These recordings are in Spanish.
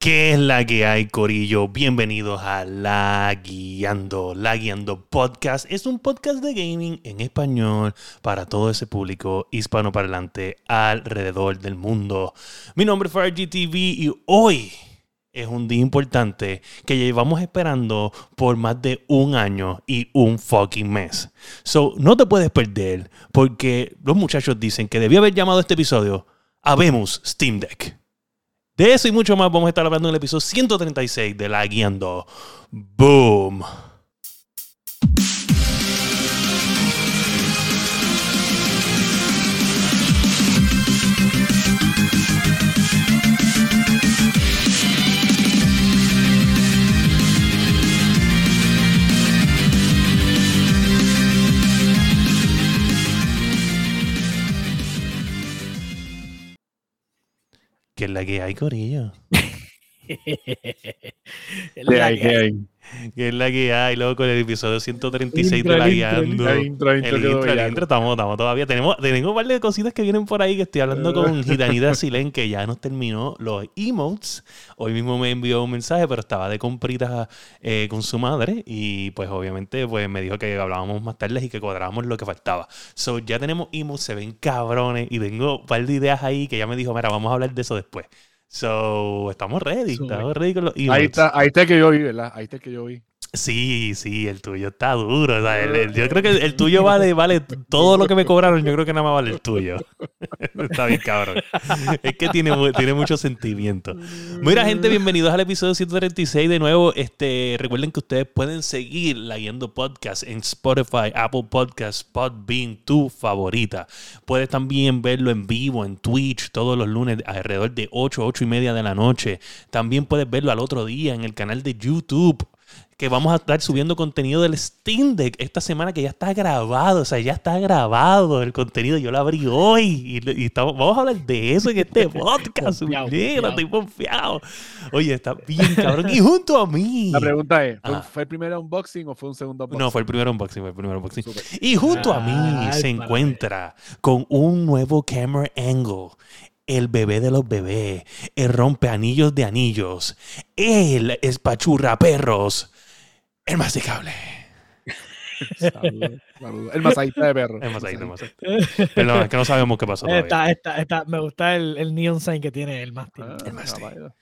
¿Qué es la que hay, Corillo? Bienvenidos a La Guiando. La Guiando Podcast es un podcast de gaming en español para todo ese público hispanoparlante alrededor del mundo. Mi nombre es FRGTV y hoy es un día importante que llevamos esperando por más de un año y un fucking mes. So, no te puedes perder porque los muchachos dicen que debía haber llamado este episodio Habemos Steam Deck. De eso y mucho más vamos a estar hablando en el episodio 136 de La Guiando. Boom. ¿Qué es la que hay, Corillo? ¿Qué hay? ¿Qué hay? ¿Qué es la que hay, loco? El episodio 136 de La Guiando. el intro, el intro El intro, estamos, estamos todavía. Tenemos, tenemos un par de cositas que vienen por ahí que estoy hablando con Gitanita Silen, que ya nos terminó los emotes. Hoy mismo me envió un mensaje, pero estaba de compritas eh, con su madre y pues obviamente pues me dijo que hablábamos más tarde y que cuadrábamos lo que faltaba. So ya tenemos emotes, se ven cabrones y tengo un par de ideas ahí que ya me dijo, mira, vamos a hablar de eso después. So, estamos ready, estamos ready con los. Ahí está, ahí está el que yo vi, ¿verdad? Ahí está el que yo vi. Sí, sí, el tuyo está duro. o sea, el- el- yo creo que el, el tuyo vale, vale todo lo que me cobraron. Yo creo que nada más vale el tuyo. está bien, cabrón. Es que tiene, tiene mucho sentimiento. Mira, gente, bienvenidos al episodio 136 de nuevo. Este, recuerden que ustedes pueden seguir Guiando Podcast en Spotify, Apple Podcasts, Podbean, tu favorita. Puedes también verlo en vivo en Twitch todos los lunes alrededor de 8, 8 y media de la noche. También puedes verlo al otro día en el canal de YouTube que vamos a estar subiendo contenido del Steam Deck esta semana que ya está grabado, o sea, ya está grabado el contenido, yo lo abrí hoy y, y estamos, vamos a hablar de eso en este podcast, Confiado, mira, confiado. estoy confiado. Oye, está bien cabrón, y junto a mí. La pregunta es, ¿fue, Ajá. ¿fue el primer unboxing o fue un segundo unboxing? No, fue el primer unboxing, fue el primer unboxing. Y junto a mí Ay, se encuentra con un nuevo camera angle. El bebé de los bebés, el rompeanillos de anillos, el espachurra perros, el masticable. Saludos, saludos. El masajista de perro. Ahí, es más ahí. Perdón, es que no sabemos qué pasó. Esta, esta, esta, me gusta el, el neon sign que tiene el mástil. Ah, El mastic. caballo.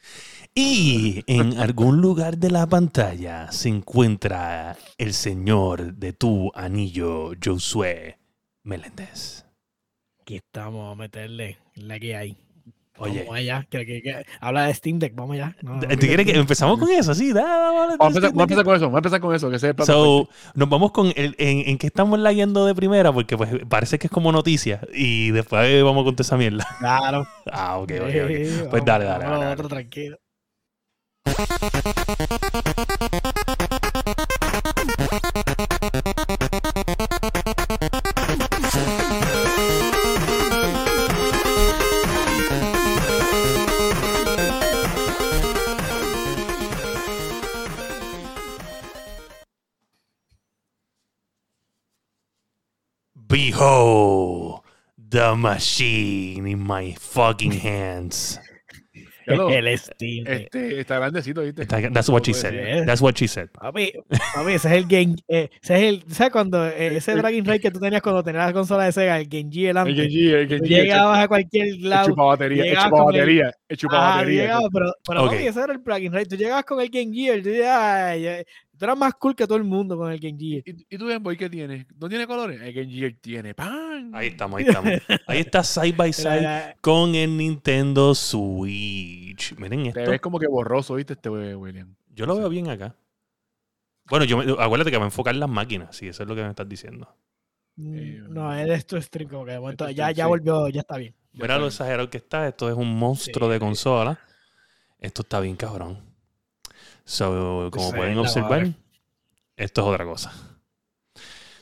Y en algún lugar de la pantalla se encuentra el señor de tu anillo, Josué Meléndez. Aquí estamos a meterle la que hay. Oye, Vamos allá. que- que- que- habla de Steam Deck, vamos allá. No, ¿tú quieres que empezamos con eso? Sí, dale, dale, dale, Vamos a empezar, vamos a empezar con eso, vamos a empezar con eso, que el plato So, nos vamos con el, en, en qué estamos lagueando de primera, porque pues parece que es como noticia. Y después vamos con toda esa mierda. Claro. Ah, ok, ok, ok. Pues vamos, dale, dale, vamos a lo dale, dale. otro, tranquilo. Behold the machine in my fucking hands. Hello. El Steam. Este, está grandecito, ¿viste? That's what she said. ser. That's what she said. Papi, papi, ese es el Game. Eh, ese es el. ¿Sabes cuando eh, ese Dragon Raid que tú tenías cuando tenías la consola de Sega, el Game Gear El? Genji, el Genji, el llegabas a cualquier el lado. chupa batería, el chupa el- batería, el chupa batería. llegabas, pero, pero Ok. papi, ese era el plugin Raid. Tú llegabas con el Game. Tú, ay, ay, tú eras más cool que todo el mundo con el Game Gear. ¿Y, y tú, Game Boy, qué tiene? ¿No tiene colores? El Genji tiene. ¡Pam! Ahí estamos, ahí estamos. Ahí está side by side con el Nintendo Switch. Miren Te esto. ves como que borroso, ¿viste? Este William. Yo lo veo bien acá. Bueno, yo me- acuérdate que va a enfocar las máquinas, sí, eso es lo que me estás diciendo. Mm, No, es de esto stream como que de momento ya, ya volvió, ya está bien. Mira lo exagerado que está. Esto es un monstruo Sí. de consola. Esto está bien cabrón. So, como pueden observar, esto es otra cosa.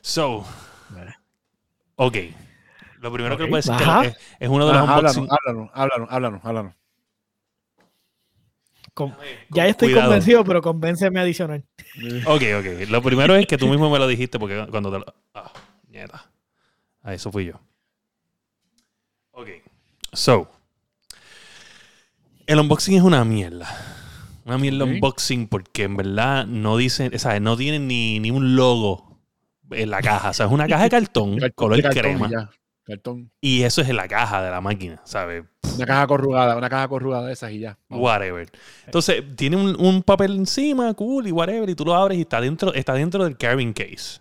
So, ok. Lo primero que Ok. le puedo decir que es, es uno de los Ajá, háblanos, háblanos, háblanos, háblanos, Con ya estoy cuidado. convencido, pero convénceme adicional. Ok, ok. Lo primero es que tú mismo me lo dijiste porque cuando te lo... Ah, mierda. Ah, eso fui yo. Ok. So. El unboxing es una mierda. Una mierda Ok. unboxing porque en verdad no dicen, ¿sabes? No tienen ni, ni un logo en la caja. O sea, es una caja de cartón, Cartón- color de cartón crema. y ya. Cartón. Y eso es en la caja de la máquina, ¿sabes? Una caja corrugada, una caja corrugada de esas y ya. Vamos. Whatever. Entonces, tiene un, un papel encima, cool, y whatever, y tú lo abres y está dentro, está dentro del carrying case.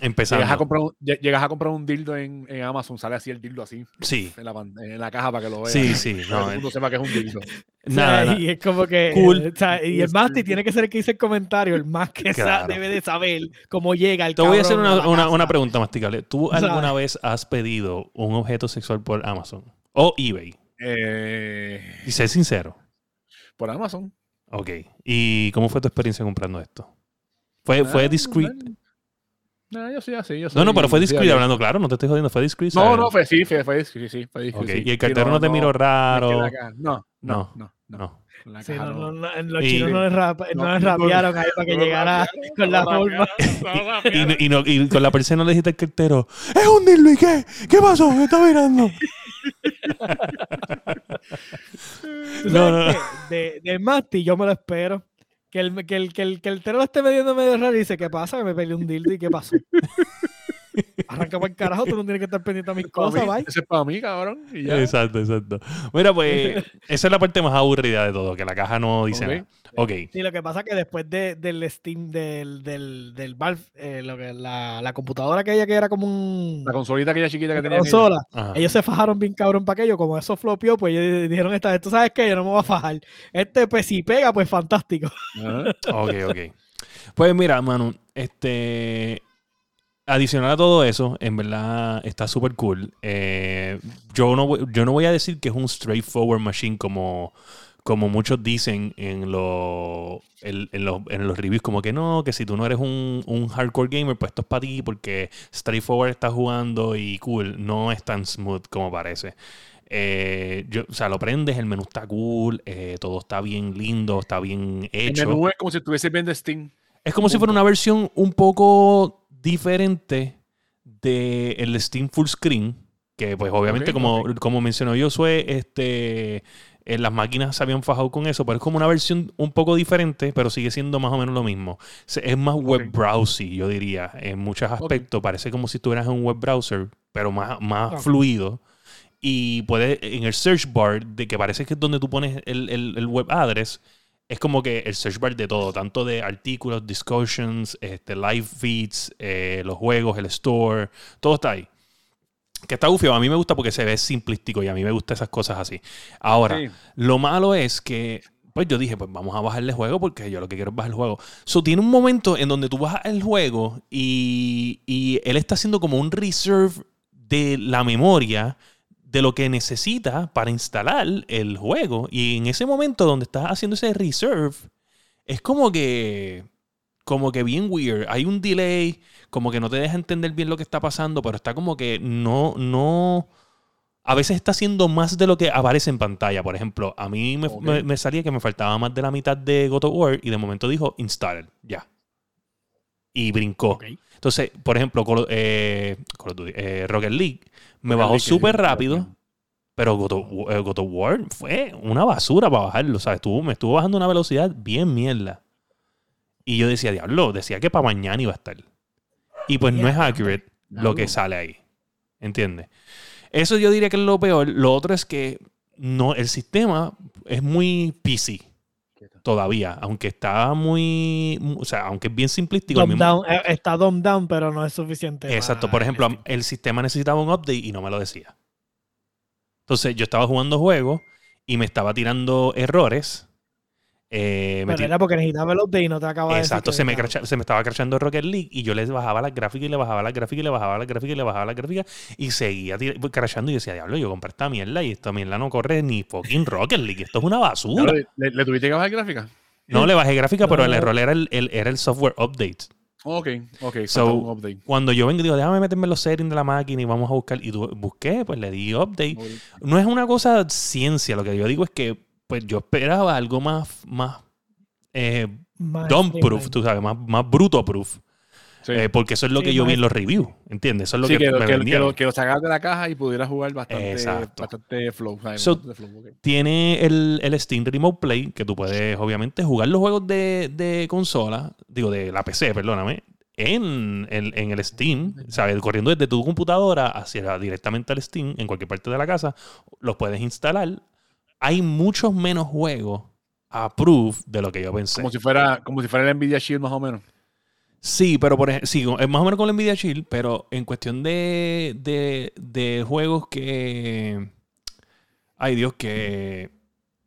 Empezando. Llegas a, comprar un, lle- llegas a comprar un dildo en, en Amazon, sale así el dildo así Sí, en la, en la caja para que lo veas. sí, sí. Para que No, todo el mundo sepa que es un dildo. O sea, nada. Y es como que. Cool. eh, o sea, y el sí. tiene que ser el que dice el comentario. El más que sa- debe de saber cómo llega el Te voy a hacer una, una- una pregunta masticable. ¿Tú alguna vez has pedido un objeto sexual por Amazon o eBay? Eh, Y sé sincero. por Amazon. Ok. ¿Y cómo fue tu experiencia comprando esto? ¿Fue, fue Ah, discreet? No, yo soy así. Yo No, no, soy- pero fue discreet, yo- hablando claro, no te estoy jodiendo, fue discreet. No, no, fue sí, fue, fue discreet, sí, fue discreet, Ok, sí. Y el Sí, cartero no, te miró raro. No, No. no, no, no. No. Sí, no, no, no. no, los Y- chinos no les, rap- no No, les no, rapearon ahí para que no llegara rapearon, con la no forma. Y, no- y no- y con la persona le dijiste al cartero, ¡Es un dildo! ¿Y qué? ¿Qué pasó? ¿Me está mirando? ¿Tú No, no, no. De, Masti yo me lo espero. Que el, que el, que el, que el tero lo esté mediendo medio raro y dice, ¿qué pasa? Que me peleé un dildo y ¿qué pasó? Arranca para el carajo, tú no tienes que estar pendiente a mis cosas, bye. Ese es para mí, cabrón. Y ya. Exacto, exacto. Mira, pues, esa es la parte más aburrida de todo, que la caja no dice Ok. nada. Ok. Sí, lo que pasa es que después de, del Steam, del, del, del Valve, eh, lo que, la, la computadora aquella que era como un La consolita aquella chiquita que tenía. consola, ellos se fajaron bien cabrón para aquello, como eso flopió, pues ellos dijeron esta vez, tú sabes que yo no me voy a fajar. Este, pues si pega, pues fantástico. Ok, ok. Pues mira, Manu, este. Adicional a todo eso, en verdad está súper cool. Eh, yo, no, voy- yo no voy a decir que es un straightforward machine como, como muchos dicen en, lo- en, en los, en los reviews, como que no, que si tú no eres un, un hardcore gamer, pues esto es para ti porque straightforward estás jugando y cool. No es tan smooth como parece. Eh, yo, o sea, lo prendes, el menú está cool, eh, todo está bien lindo, está bien El hecho. menú es como si estuviese viendo Steam. Es como si fuera una versión un poco diferente de el Steam Full Screen. Que pues obviamente, como, ok. como mencionó Josué, este, en las máquinas se habían fajado con eso, pero es como una versión un poco diferente, pero sigue siendo más o menos lo mismo. Es más web Ok. browsing, yo diría, en muchos aspectos. Parece como si estuvieras en un web browser, pero más, más fluido. Y puede, en el search bar, de que parece que es donde tú pones el, el- el web address, es como que el search bar de todo, tanto de artículos, discussions, este, live feeds, eh, los juegos, el store, todo está ahí. Que está gufio, a mí me gusta porque se ve simplístico y a mí me gustan esas cosas así. Ahora, Sí. lo malo es que, pues yo dije, pues vamos a bajarle el juego porque yo lo que quiero es bajar el juego. So, tiene un momento en donde tú bajas el juego y, y él está haciendo como un reserve de la memoria de lo que necesita para instalar el juego. Y en ese momento donde estás haciendo ese reserve, es como que, como que bien weird. Hay un delay, como que no te deja entender bien lo que está pasando, pero está como que no, no. A veces está haciendo más de lo que aparece en pantalla. Por ejemplo, a mí me, me- me salía que me faltaba más de la mitad de God of War y de momento dijo install, ya. Y brincó. Entonces, por ejemplo, Call eh, Call of Duty, eh, Rocket League me bajó súper rápido, pero God of, eh, God of War fue una basura para bajarlo. ¿sabes? Estuvo, me estuvo bajando una velocidad bien mierda. Y yo decía, diablo, decía que para mañana iba a estar. Y pues no es accurate lo que sale ahí. ¿Entiendes? Eso yo diría que es lo peor. Lo otro es que no, el sistema es muy PC todavía, aunque está muy, o sea, aunque es bien simplístico. el Dumb mismo- down, eh, está dumb down, pero no es suficiente. Exacto. para Por ejemplo, Steam. el sistema necesitaba un update y no me lo decía. Entonces, yo estaba jugando juegos y me estaba tirando errores. Eh, Pero era porque necesitaba el update y no te acaba de decir Exacto, se me, se me estaba crashando Rocket League y yo les bajaba las gráficas y le bajaba las gráficas y le bajaba las gráficas y le bajaba las gráficas y seguía tir- crashando y yo decía, diablo, yo compré esta mierda y esta mierda no corre ni fucking Rocket League, esto es una basura. Claro, ¿Le, le tuviste que bajar gráfica? No le bajé gráfica, pero el error era el, el- era el software update. Ok, ok. So, falta un update. Cuando yo vengo y digo, déjame meterme en los settings de la máquina y vamos a buscar, y busqué, pues le di update. No es una cosa ciencia, lo que yo digo es que pues yo esperaba algo más, más eh, Más dumb proof, tú sabes, más, más bruto proof. Sí. Eh, porque eso es lo Sí, que yo vi en los reviews, ¿entiendes? Eso es lo Sí, que, que, me que, que lo, que lo sacas de la caja y pudieras jugar bastante, Exacto. bastante flow. ¿sabes? So- Bastante flow, ok. Tiene el, el Steam Remote Play, que tú puedes obviamente jugar los juegos de, de consola, digo, de la PC, perdóname, en, el- en el Steam, ¿sabes? Corriendo desde tu computadora hacia directamente al Steam, en cualquier parte de la casa, los puedes instalar. Hay muchos menos juegos approved de lo que yo pensé. Como si fuera, como si fuera el Nvidia Shield más o menos. Sí, pero por ejemplo, sí, es más o menos con la Nvidia Shield, pero en cuestión de, de, de juegos que. Ay Dios, que.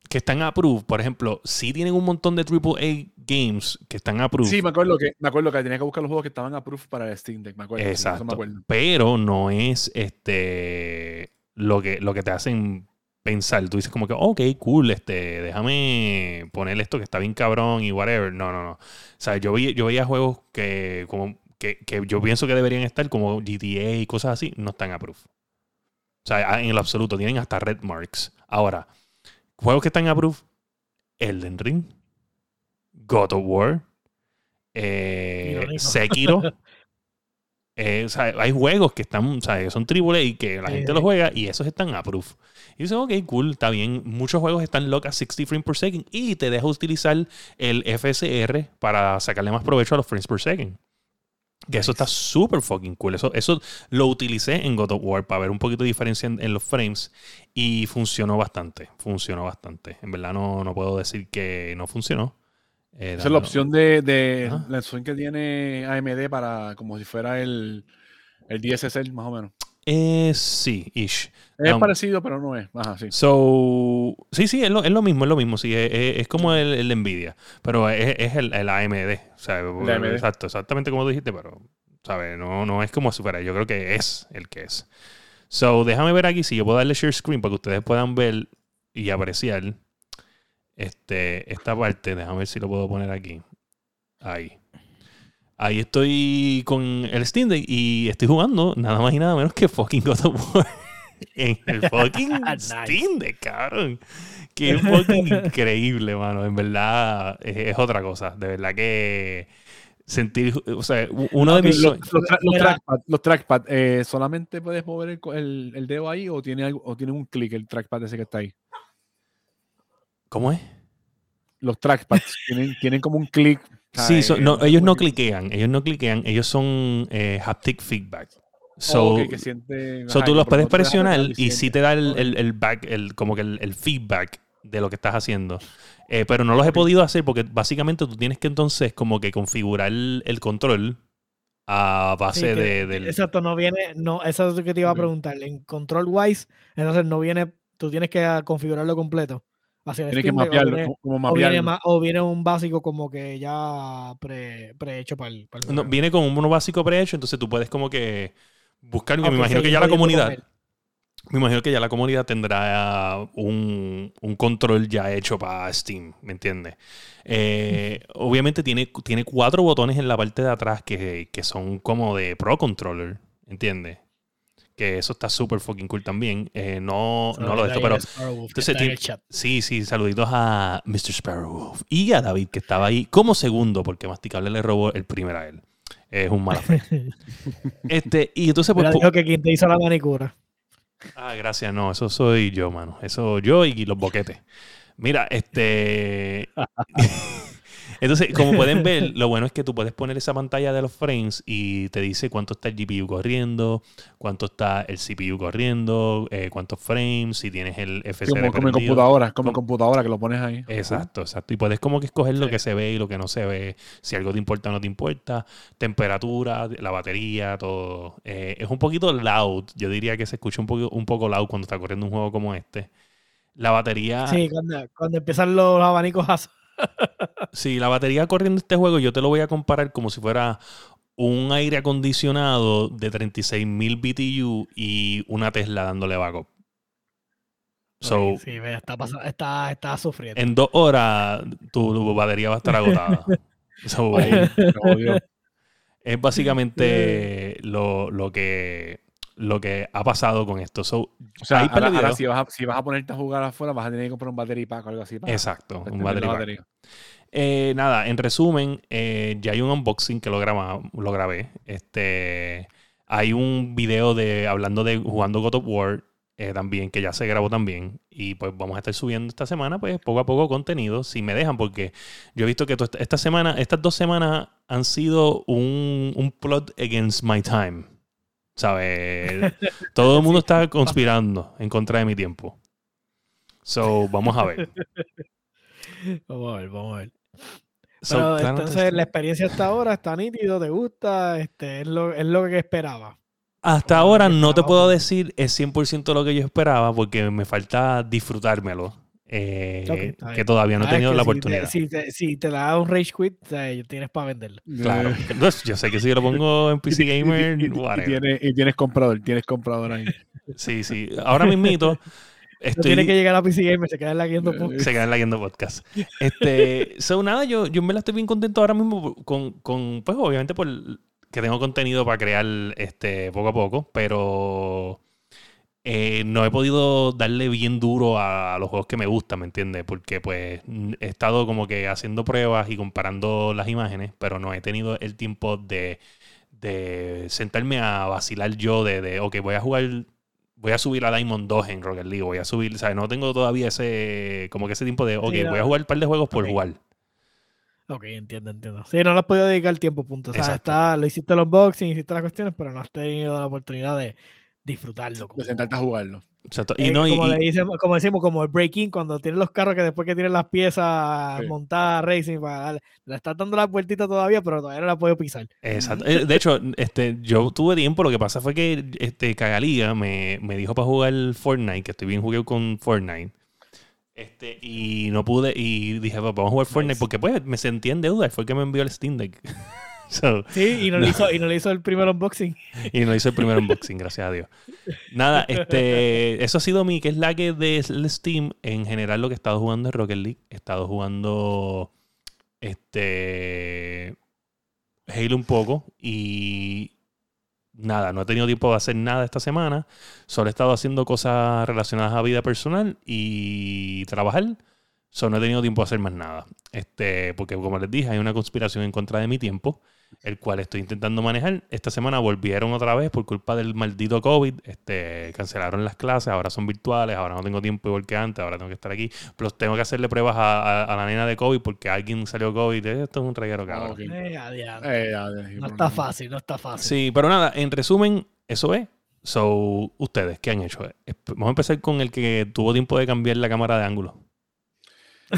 Que están approved, por ejemplo, sí tienen un montón de AAA games que están approved. Sí, me acuerdo que me acuerdo que tenía que buscar los juegos que estaban approved para el Steam Deck. Me acuerdo. sí, eso me Exacto. acuerdo. pero no es este lo que, lo que te hacen pensar. Tú dices como que, ok, cool, este, déjame poner esto que está bien cabrón y whatever. No, no, no. O sea, yo, vi, yo veía juegos que, como, que, que yo pienso que deberían estar, como GTA y cosas así, no están approved. O sea, en lo absoluto, tienen hasta red marks. Ahora, juegos que están approved, Elden Ring, God of War, eh. Sekiro. Eh, o sea, hay juegos que están, o sea, son AAA y que la Sí, gente sí. los juega y esos están approved. Y dices, ok, cool, está bien. Muchos juegos están lock a 60 frames per second y te deja utilizar el FSR para sacarle más provecho a los frames per second. Que eso está súper fucking cool. Eso, eso lo utilicé en God of War para ver un poquito de diferencia en, en los frames y funcionó bastante. Funcionó bastante. En verdad no, no puedo decir que no funcionó. Eh, Esa es la opción de, la opción que tiene AMD para como si fuera el, el DSSL más o menos. Eh, sí, ish. Es Um, parecido, pero no es. Ajá, sí. So, sí, sí, es lo, es lo mismo, es lo mismo. Sí, es, es- es como el, el Nvidia, pero es, es el, AMD. exacto, exactamente como dijiste, pero, ¿sabes? No, no es como si fuera. Yo creo que es el que es. So, déjame ver aquí si yo puedo darle share screen para que ustedes puedan ver y apreciar este, esta parte. Déjame ver si lo puedo poner aquí. Ahí. Ahí estoy con el Steam Deck y estoy jugando nada más y nada menos que fucking God of War en el fucking Nice. Steam Deck, cabrón. Que es fucking increíble, mano. En verdad es, es otra cosa. De verdad que sentir, o sea, uno de mis Los, los tra- los trackpad, los trackpad, eh, ¿solamente puedes mover el, co- el- el dedo ahí o tiene, algo, o tiene un clic el trackpad ese que está ahí? ¿Cómo es? Los trackpads tienen, tienen como un clic. Sí, son- no, ellos no cliquean, ellos no cliquean, ellos son eh, haptic feedback. Oh, So, ok, que siente- so ajá, tú los puedes presionar y y sí te da el, el- el back, el, como que el, el feedback de lo que estás haciendo. Eh, pero no los he podido hacer porque básicamente tú tienes que entonces como que configurar el, el control a base Sí, que- de, del... Exacto, no viene, no, eso es lo que te iba a preguntar. En control wise, entonces no viene, tú tienes que configurarlo completo. Hacia el Tienes que Steam mapearlo, viene- como- como o viene, mapearlo. ma- o viene un básico como que ya pre, prehecho para el, para el No, viene con uno básico prehecho, entonces tú puedes como que buscar, me imagino sí, que ya la comunidad, me imagino que ya la comunidad tendrá un, un control ya hecho para Steam, ¿me entiendes? Eh, obviamente tiene, tiene cuatro botones en la parte de atrás que, que son como de Pro Controller, ¿entiendes? Que eso está súper fucking cool también. Eh, no, no lo de esto, pero entonces en. Sí, sí, saluditos a Mr. Sparrowwolf y a David, que estaba ahí como segundo, porque Masticable le robó el primero a él. Es un mala fe. Este, y entonces, pues. Dijo que quien te hizo la manicura. Ah, gracias, no, eso soy yo, mano. Eso yo y los boquetes. Mira, este. Entonces, como pueden ver, lo bueno es que tú puedes poner esa pantalla de los frames y te dice cuánto está el GPU corriendo, cuánto está el CPU corriendo, eh, cuántos frames, si tienes el FSR Como, como en computadora, como en computadora que lo pones ahí. Exacto, exacto. Y puedes como que escoger lo que se ve y lo que no se ve, si algo te importa o no te importa, temperatura, la batería, todo. Eh, es un poquito loud, yo diría que se escucha un poco, un poco loud cuando está corriendo un juego como este. La batería, Sí, cuando, cuando empiezan los abanicos a sí, la batería corriendo este juego yo te lo voy a comparar como si fuera un aire acondicionado de 36.000 BTU y una Tesla dándole backup. So, sí, está, está, está sufriendo. en dos horas tu, tu batería va a estar agotada. So. Es básicamente lo, lo que lo que ha pasado con esto. So, O sea, ahora, ahora si, vas a, si vas a ponerte a jugar afuera, vas a tener que comprar un battery pack o algo así. Para Exacto, un battery pack. Eh, nada, en resumen, eh, ya hay un unboxing que lo, graba- lo grabé. Este, hay un video de hablando de jugando God of War eh, también, que ya se grabó también. Y pues vamos a estar subiendo esta semana, pues poco a poco contenido, si me dejan, porque yo he visto que esta semana, estas dos semanas han sido un, un plot against my time. ¿Sabes? Todo el mundo está conspirando en contra de mi tiempo. So, vamos a ver. Vamos a ver, vamos a ver. So, Pero claro, entonces la experiencia hasta ahora está nítido, te gusta, este, es lo, es lo que esperaba. Hasta ahora no te puedo decir es 100% lo que yo esperaba porque me falta disfrutármelo. Eh, Ok, está bien. que todavía no he Ah, es tenido que la si te- oportunidad. Si te, si te da un rage quit, tienes para venderlo. Claro. Entonces, yo sé que si yo lo pongo en PC Gamer, y, y- tienes, y tienes comprador, tienes comprador ahí. Sí, sí. Ahora mismito No estoy... tiene que llegar a PC Gamer, se queda en la guiando Eh, se quedan leyendo podcast. Este, so nada, yo, yo me la estoy bien contento ahora mismo con, con, pues obviamente por que tengo contenido para crear este poco a poco, pero eh, no he podido darle bien duro a, los juegos que me gustan, ¿me entiendes? Porque pues he estado como que haciendo pruebas y comparando las imágenes, pero no he tenido el tiempo de, de sentarme a vacilar yo de, de, ok, voy a jugar voy a subir a Diamond 2 en Rocket League, voy a subir, ¿sabes? No tengo todavía ese, como que ese tiempo de, ok, no. voy a jugar un par de juegos por Ok. jugar. Ok, entiendo, entiendo. Sí, no le has podido dedicar tiempo, punto. O sea, está, lo hiciste el unboxing, hiciste las cuestiones, pero no has tenido la oportunidad de disfrutarlo. como- De sentarte a jugarlo. Exacto. Y Eh, no, y, como, y- le dicen- como decimos, como el break-in, cuando tienes los carros que después que tienes las piezas Sí. montadas racing, para darle- le estás dando la vueltita todavía, pero todavía no la puedo pisar. exacto. Eh, De hecho, este, yo tuve tiempo, lo que pasa fue que este Cagalía me, me dijo para jugar Fortnite, que estoy bien jugué con Fortnite. Este, y no pude, y dije, pues, vamos a jugar Fortnite, Nice. porque pues me sentí en deuda, y fue que me envió el Steam Deck. So, Sí, y no, Le hizo, y no le hizo el primer unboxing. Y no hice el primer unboxing, gracias a Dios. Nada, este, eso ha sido mi que es la que de Steam. En general, lo que he estado jugando es Rocket League. He estado jugando este Halo un poco. Y nada, no he tenido tiempo de hacer nada esta semana. Solo he estado haciendo cosas relacionadas a vida personal y trabajar. Solo no he tenido tiempo de hacer más nada. Este, porque como les dije, hay una conspiración en contra de mi tiempo el cual estoy intentando manejar. Esta semana volvieron otra vez por culpa del maldito COVID. Este, cancelaron las clases, ahora son virtuales, ahora no tengo tiempo igual que antes, ahora tengo que estar aquí. Plus tengo que hacerle pruebas a, a- a la nena de COVID porque alguien salió COVID. Esto es un reguero, cabrón. ok. Eh. Eh, no está fácil, no está fácil. Sí, pero nada, en resumen, eso es. So, ustedes, ¿qué han hecho? Eh, Vamos a empezar con el que tuvo tiempo de cambiar la cámara de ángulo.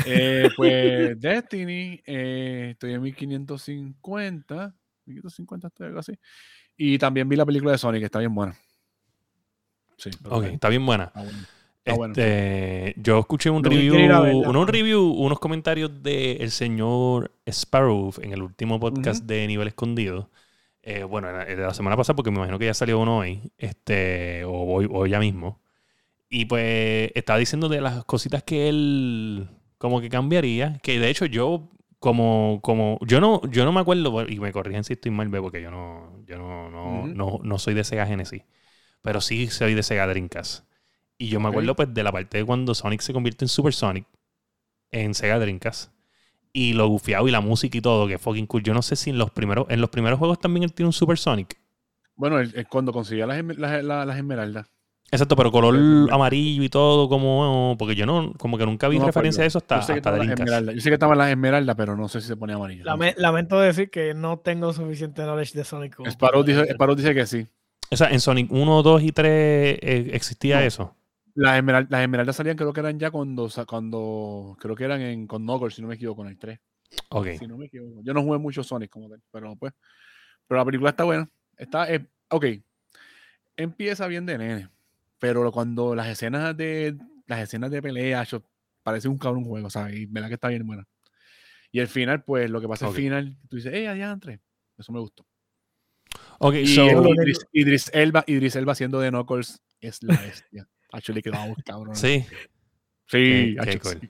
Eh, pues Destiny, eh, estoy en 1550. 1550 estoy algo así. Y también vi la película de Sonic, está bien buena. Sí. está Ok, está bien buena. está. Está bueno. Este, yo escuché un review, un unos comentarios del señor Sparrow en el último podcast de Nivel Escondido. Eh, bueno, de la semana pasada porque me imagino que ya salió uno hoy, este, o hoy, o ya mismo. Y pues estaba diciendo de las cositas que él como que cambiaría, que de hecho yo como, como, yo no, yo no me acuerdo, y me corrigen si estoy mal, ve, porque yo no, yo no, no, no, no soy de Sega Genesis, pero sí soy de Sega Dreamcast. Y yo me acuerdo pues de la parte de cuando Sonic se convierte en Super Sonic en Sega Dreamcast. Y lo gufiado y la música y todo, que fucking cool. Yo no sé si en los primeros, en los primeros juegos también él tiene un Super Sonic. Bueno, el- el- cuando consiguió las, las, las- las esmeraldas. Exacto, pero color amarillo y todo, como porque yo no, como que nunca vi No referencia a eso hasta, Yo sé, hasta Dreamcast. esmeraldas. Yo sé que estaban las esmeraldas, pero no sé si se ponía amarillo. Lame- lamento decir que no tengo suficiente knowledge de Sonic. como Sparrow para dice, decir. Sparrow dice que sí. O sea, en Sonic 1, 2 y 3 eh, existía No. eso. Las, esmeral- las esmeraldas salían, creo que eran ya cuando, cuando creo que eran en, con Knuckles, si no me equivoco, con el 3. Ok. Si no me equivoco. Yo no jugué mucho Sonic como tal, pero pues. Pero la película está buena. Está, eh, ok. Empieza bien de nene. Pero cuando las escenas de las escenas de pelea, yo- parece un cabrón juego, ¿sabes? Y verdad que está bien buena. Y el final, pues lo que pasa Ok. al final, tú dices, ¡eh, adiantre! Eso me gustó. Ok, Y so, Idris, Idris Elba, Idris Elba haciendo de Knuckles es la bestia. Actually, quedamos cabrón. sí. Sí, Qué- qué cool. sí.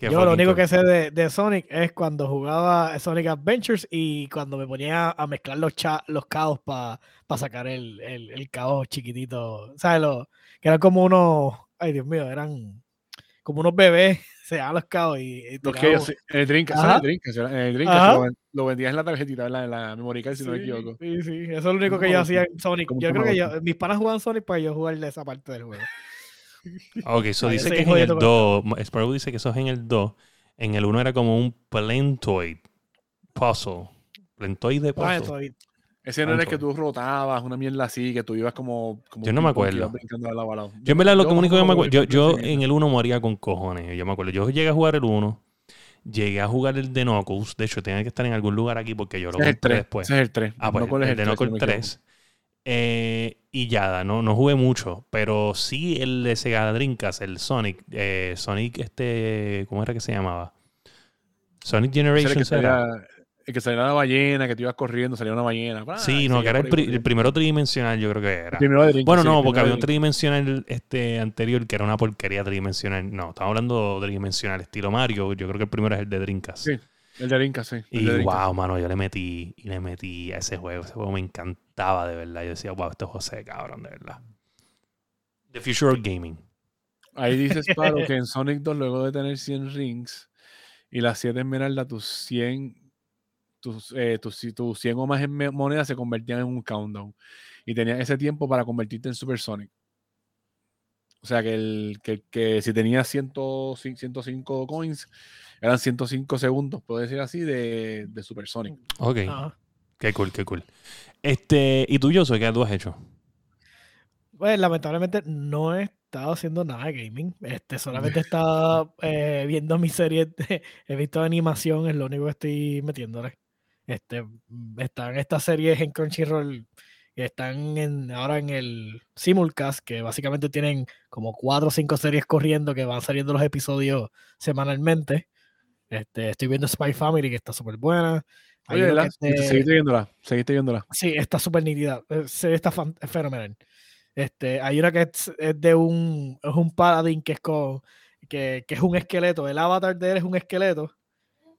Yo lo único que sé de, de Sonic es cuando jugaba Sonic Adventures y cuando me ponía a mezclar los, cha- los caos para sacar el, el, el caos chiquitito. ¿Sabes? Lo, que eran como unos. Ay, Dios mío, eran como unos bebés. Se llaman los caos y. y Los que ellos, en el Ajá. en el era- en el drink Ajá. lo, lo vendías en la tarjetita, en la, en la memory card, si no me Sí, equivoco. Sí, sí, eso es lo único que yo hacía en Sonic. Yo creo que yo, mis panas jugaban Sonic para yo jugar esa parte del juego. Ok, eso dice que es en el jodiendo 2. Sparrow dice que eso es en el 2. En el 1 era como un Plentoid puzzle. Plentoid de Ah, puzzle. Sonic. Ese no era el que tú rotabas, una mierda así, que tú ibas como. como Yo no me acuerdo. ibas brincando de lado a lado. Yo en verdad lo que único que me acuerdo, yo, yo en el 1 moría con cojones, yo me acuerdo. Yo llegué a jugar el 1, llegué a jugar el de Knuckles, de hecho tenía que estar en algún lugar aquí porque yo lo el compré 3. después. Ese es el 3. Ah, pues el, de Knuckles 3. Eh, y ya, no, no jugué mucho, pero sí el de Sega Dreamcast, el Sonic, eh, Sonic este, ¿cómo era que se llamaba? Sonic era el que, salía, el que salía la ballena, que tú ibas corriendo, salía una ballena. ¡pah! Sí, no, que era el, pri- primero tridimensional, yo creo que era. Dreamcast, Bueno, no, porque había un tridimensional este, anterior que era una porquería tridimensional. No, estamos hablando de tridimensional estilo Mario. Yo creo que el primero es el de Dreamcast. Sí, El de Dreamcast, sí. el Y de Dreamcast. wow, mano, yo le metí y le metí a ese juego. Ese juego me encantaba de verdad. Yo decía, wow, esto es José, cabrón, de verdad. The Future of Gaming. Ahí dice Sparrow que en Sonic 2, luego de tener 100 rings y las 7 esmeraldas, tus 100, tus, eh, tus, tus 100 o más monedas se convertían en un countdown. Y tenías ese tiempo para convertirte en Super Sonic. O sea que, el, que, que si tenías 100 105 coins, eran 105 segundos, puedo decir así, de, de Super Sonic. Ok, qué cool, qué cool. Este, ¿y tú, yo qué tú has hecho? Pues lamentablemente no he estado haciendo nada de gaming. Este, solamente he estado eh, viendo mis series. de- he visto animación, es lo único que estoy metiéndole. Este, están estas series en Crunchyroll que están en, ahora en el simulcast, que básicamente tienen como cuatro o cinco series corriendo que van saliendo los episodios semanalmente. Este, estoy viendo Spy Family, que está súper buena. Oye, es de- Seguiste viéndola, seguiste viéndola. Sí, está súper nítida. eh, está fenomenal. Este, hay una que es, es de un, es un paladín que es con, que, que es un esqueleto. El avatar de él es un esqueleto.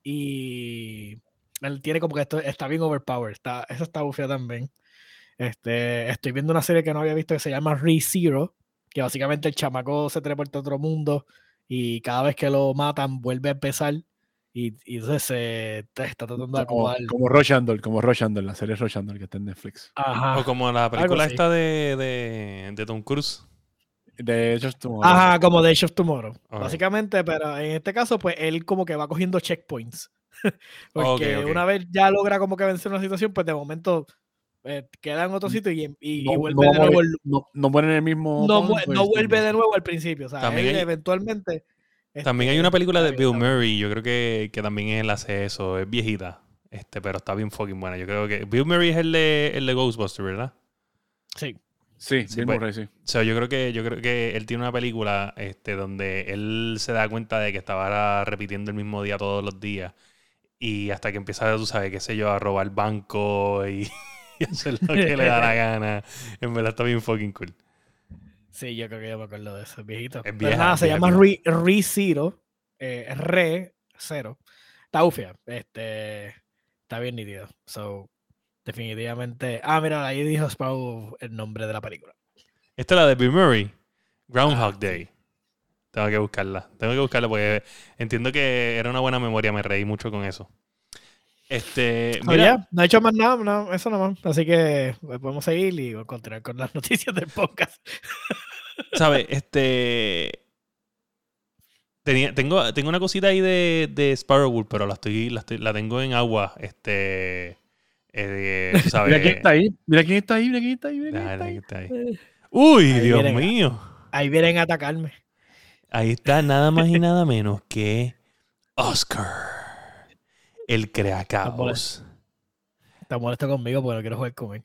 Y él tiene como que esto está bien overpowered. Está, eso está bufia también. Este, estoy viendo una serie que no había visto que se llama Re-Zero. Que básicamente el chamaco se teleporta a otro mundo. Y cada vez que lo matan, vuelve a empezar. Y, y entonces se está tratando de Como, acomodar. como Rochandol, como Rochandol, la serie Rochandol que está en Netflix. Ajá. o como la película esta de, de, de Tom Cruise. De hecho, estuvo- Ajá, como The Age of Tomorrow. Ok. Básicamente, pero en este caso, pues él como que va cogiendo checkpoints. Porque una vez ya logra como que vencer una situación, pues de momento eh, queda en otro sitio y, y- y vuelve no de nuevo. el- no, no ponen el mismo. No, pues, no vuelve de nuevo al principio. O sea, También él hay- eventualmente. También hay este, una película de Bill. Murray, yo creo que, que también él hace eso, es viejita, este, pero está bien fucking buena. Yo creo que Bill Murray es el de, el de Ghostbusters, ¿verdad? Sí. Sí, Sí, Bill pues, Murray, sí. O sea, yo creo que, yo creo que él tiene una película este, donde él se da cuenta de que estaba repitiendo el mismo día todos los días. Y hasta que empieza, tú sabes, qué sé yo, a robar banco y, y hacer lo que le da la gana. En verdad está bien fucking cool. Sí, yo creo que yo me acuerdo de eso, viejito. Es Pero nada, se vieja, llama. Re, Re Zero. eh, Re Zero. Está ufia. Este, está bien nítido. So, definitivamente. Ah, mira, ahí dijo Sparrow el nombre de la película. Esta es la de Bill Murray, Groundhog Ah. Day. Tengo que buscarla. Tengo que buscarla porque entiendo que era una buena memoria. Me reí mucho con eso. Este, mira, ya, no he hecho más nada, no, eso nomás. Así que pues, podemos seguir y continuar con las noticias del podcast. ¿sabes? Este. Tenía, tengo, tengo una cosita ahí de, de Sparrowwood, pero la estoy, la estoy, la tengo en agua. Este. eh. Mira quién está ahí. Mira quién está ahí. Mira quién está ahí. Mira quién Déjame está ver ahí. quién está ahí. Uy, Ahí Dios vienen. mío. Ahí vienen a atacarme. Ahí está nada más y nada menos que Oscar, el creacaos. Está molesto conmigo porque no quiero jugar con él.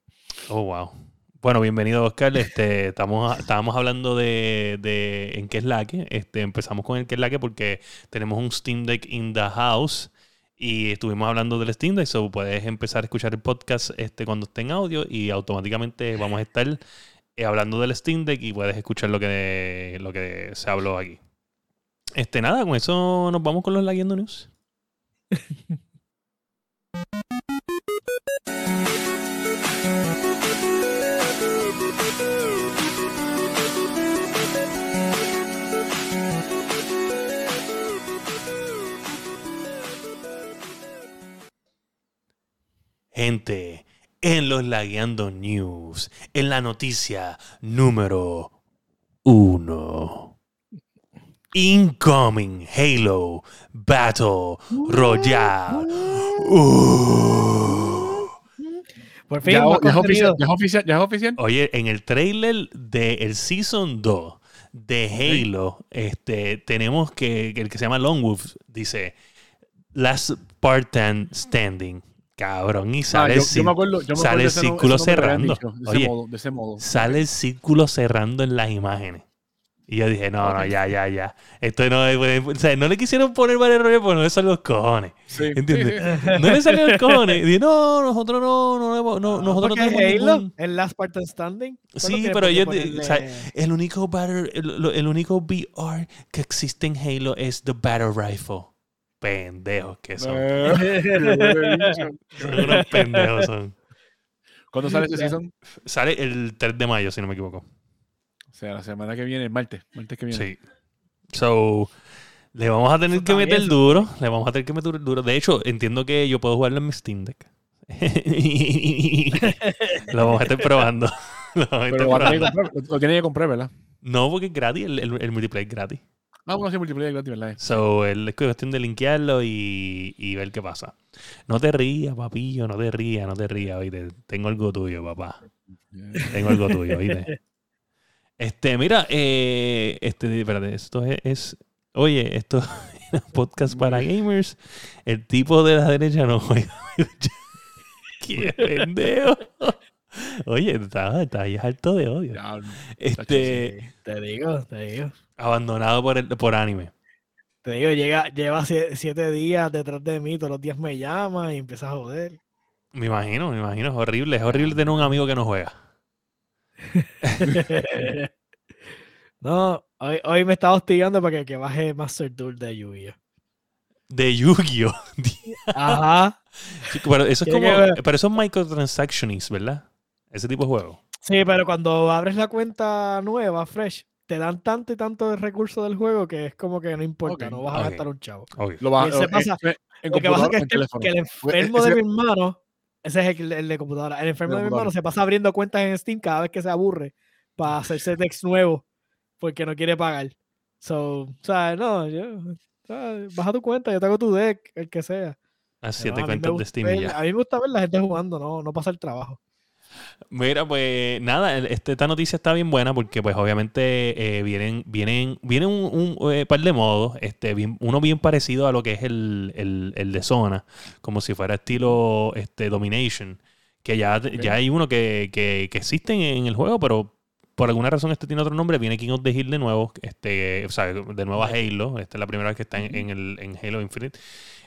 Oh, wow. Bueno, bienvenido, Oscar. Este, estamos, estábamos hablando de, de en qué es la que. Este, empezamos con el qué es la que porque tenemos un Steam Deck in the house y estuvimos hablando del Steam Deck. So puedes empezar a escuchar el podcast este, cuando esté en audio y automáticamente vamos a estar eh, hablando del Steam Deck y puedes escuchar lo que, lo que se habló aquí. Este, nada, con eso nos vamos con los Laguiendo News. Gente, en los Lagueando News, en la noticia número uno. Incoming Halo Battle Royale. Uh. Por fin, Ya, más ya es oficial, contenido. ya es oficial, ya es oficial. Oye, en el trailer del Season 2 de Halo, este, tenemos que, que el que se llama Long Wolf dice Last Spartan Standing. Cabrón, y Ah, sale, yo, el yo acuerdo, sale no- círculo cerrando. dicho, de, Oye, modo, de modo. sale el círculo cerrando en las imágenes. Y yo dije, no, no, ya, ya, ya. Esto no es. O sea, no le quisieron poner varios rollos porque no le salen los cojones. Sí, ¿Entiendes? No le salieron los cojones. Y dije, no, nosotros no, no, no, nosotros no tenemos Halo, ningún- el Last Spartan Standing. ¿cuándo Sí, pero yo- ponerle- o sea, El único battle, el, el único VR que existe en Halo es The Battle Rifle. Pendejos que son. Eh. Son unos pendejos son. ¿Cuándo sale ese season? Sale el 3 de mayo, si no me equivoco. O sea, la semana que viene, el martes. Martes que viene. Sí. So, le vamos a tener que meter eso duro. Le vamos a tener que meter duro. De hecho, entiendo que yo puedo jugarlo en mi Steam Deck. lo vamos a estar probando. Lo vamos a estar Pero lo, va a tener que probando. comprar, lo- lo tiene que comprar, ¿verdad? No, porque es gratis. El, el, el multiplayer es gratis. Ah, bueno, sí, multiplayer gratis, ¿verdad? So, el- es cuestión de linkearlo y, y ver qué pasa. No te rías, papillo, no te rías, no te rías, oíste. Tengo algo tuyo, papá. Tengo algo tuyo, oíste. Este, mira, eh, este, espérate, esto es, es- oye, esto es un podcast para gamers. El tipo de la derecha no juega. ¡Qué pendejo! Oye, está, está ahí harto de odio. Este, Te digo, te digo. abandonado por, el, por anime. Te digo, llega, lleva sie- siete días detrás de mí, todos los días me llama y empieza a joder. Me imagino, me imagino, es horrible. Es horrible tener un amigo que no juega. no, hoy, hoy me estaba hostigando para que, que baje Master Tour de lluvia. De Yu-Gi-Oh! Ajá. Pero eso es como. que. Pero eso es microtransactions, ¿verdad? Ese tipo de juego. Sí, pero cuando abres la cuenta nueva, fresh, te dan tanto y tanto de recursos del juego que es como que no importa, no vas a gastar un chavo. Lo va, Y se pasa- en Lo que pasa es que, este- que el enfermo ese- de mi hermano, ese es el, el de computadora, el enfermo de mi hermano se pasa abriendo cuentas en Steam cada vez que se aburre para hacerse decks nuevos porque no quiere pagar. So, o sea, no, yo, sea, baja tu cuenta, yo te hago tu deck, el que sea. Las Pero siete a mí me cuentas de Steam ver- ya. A mí me gusta ver la gente jugando, no, no pasa el trabajo. Mira, pues nada, este- esta noticia está bien buena porque pues obviamente eh, vienen, vienen, vienen un, un, eh, par de modos, este, bien- uno bien parecido a lo que es el, el, el de zona, como si fuera estilo este, Domination, que ya, ya hay uno que, que, que existe en, en el juego, pero por alguna razón este tiene otro nombre, viene King of the Hill de nuevo, este, o sea, de nuevo a Halo, esta es la primera vez que está en, en el, en Halo Infinite.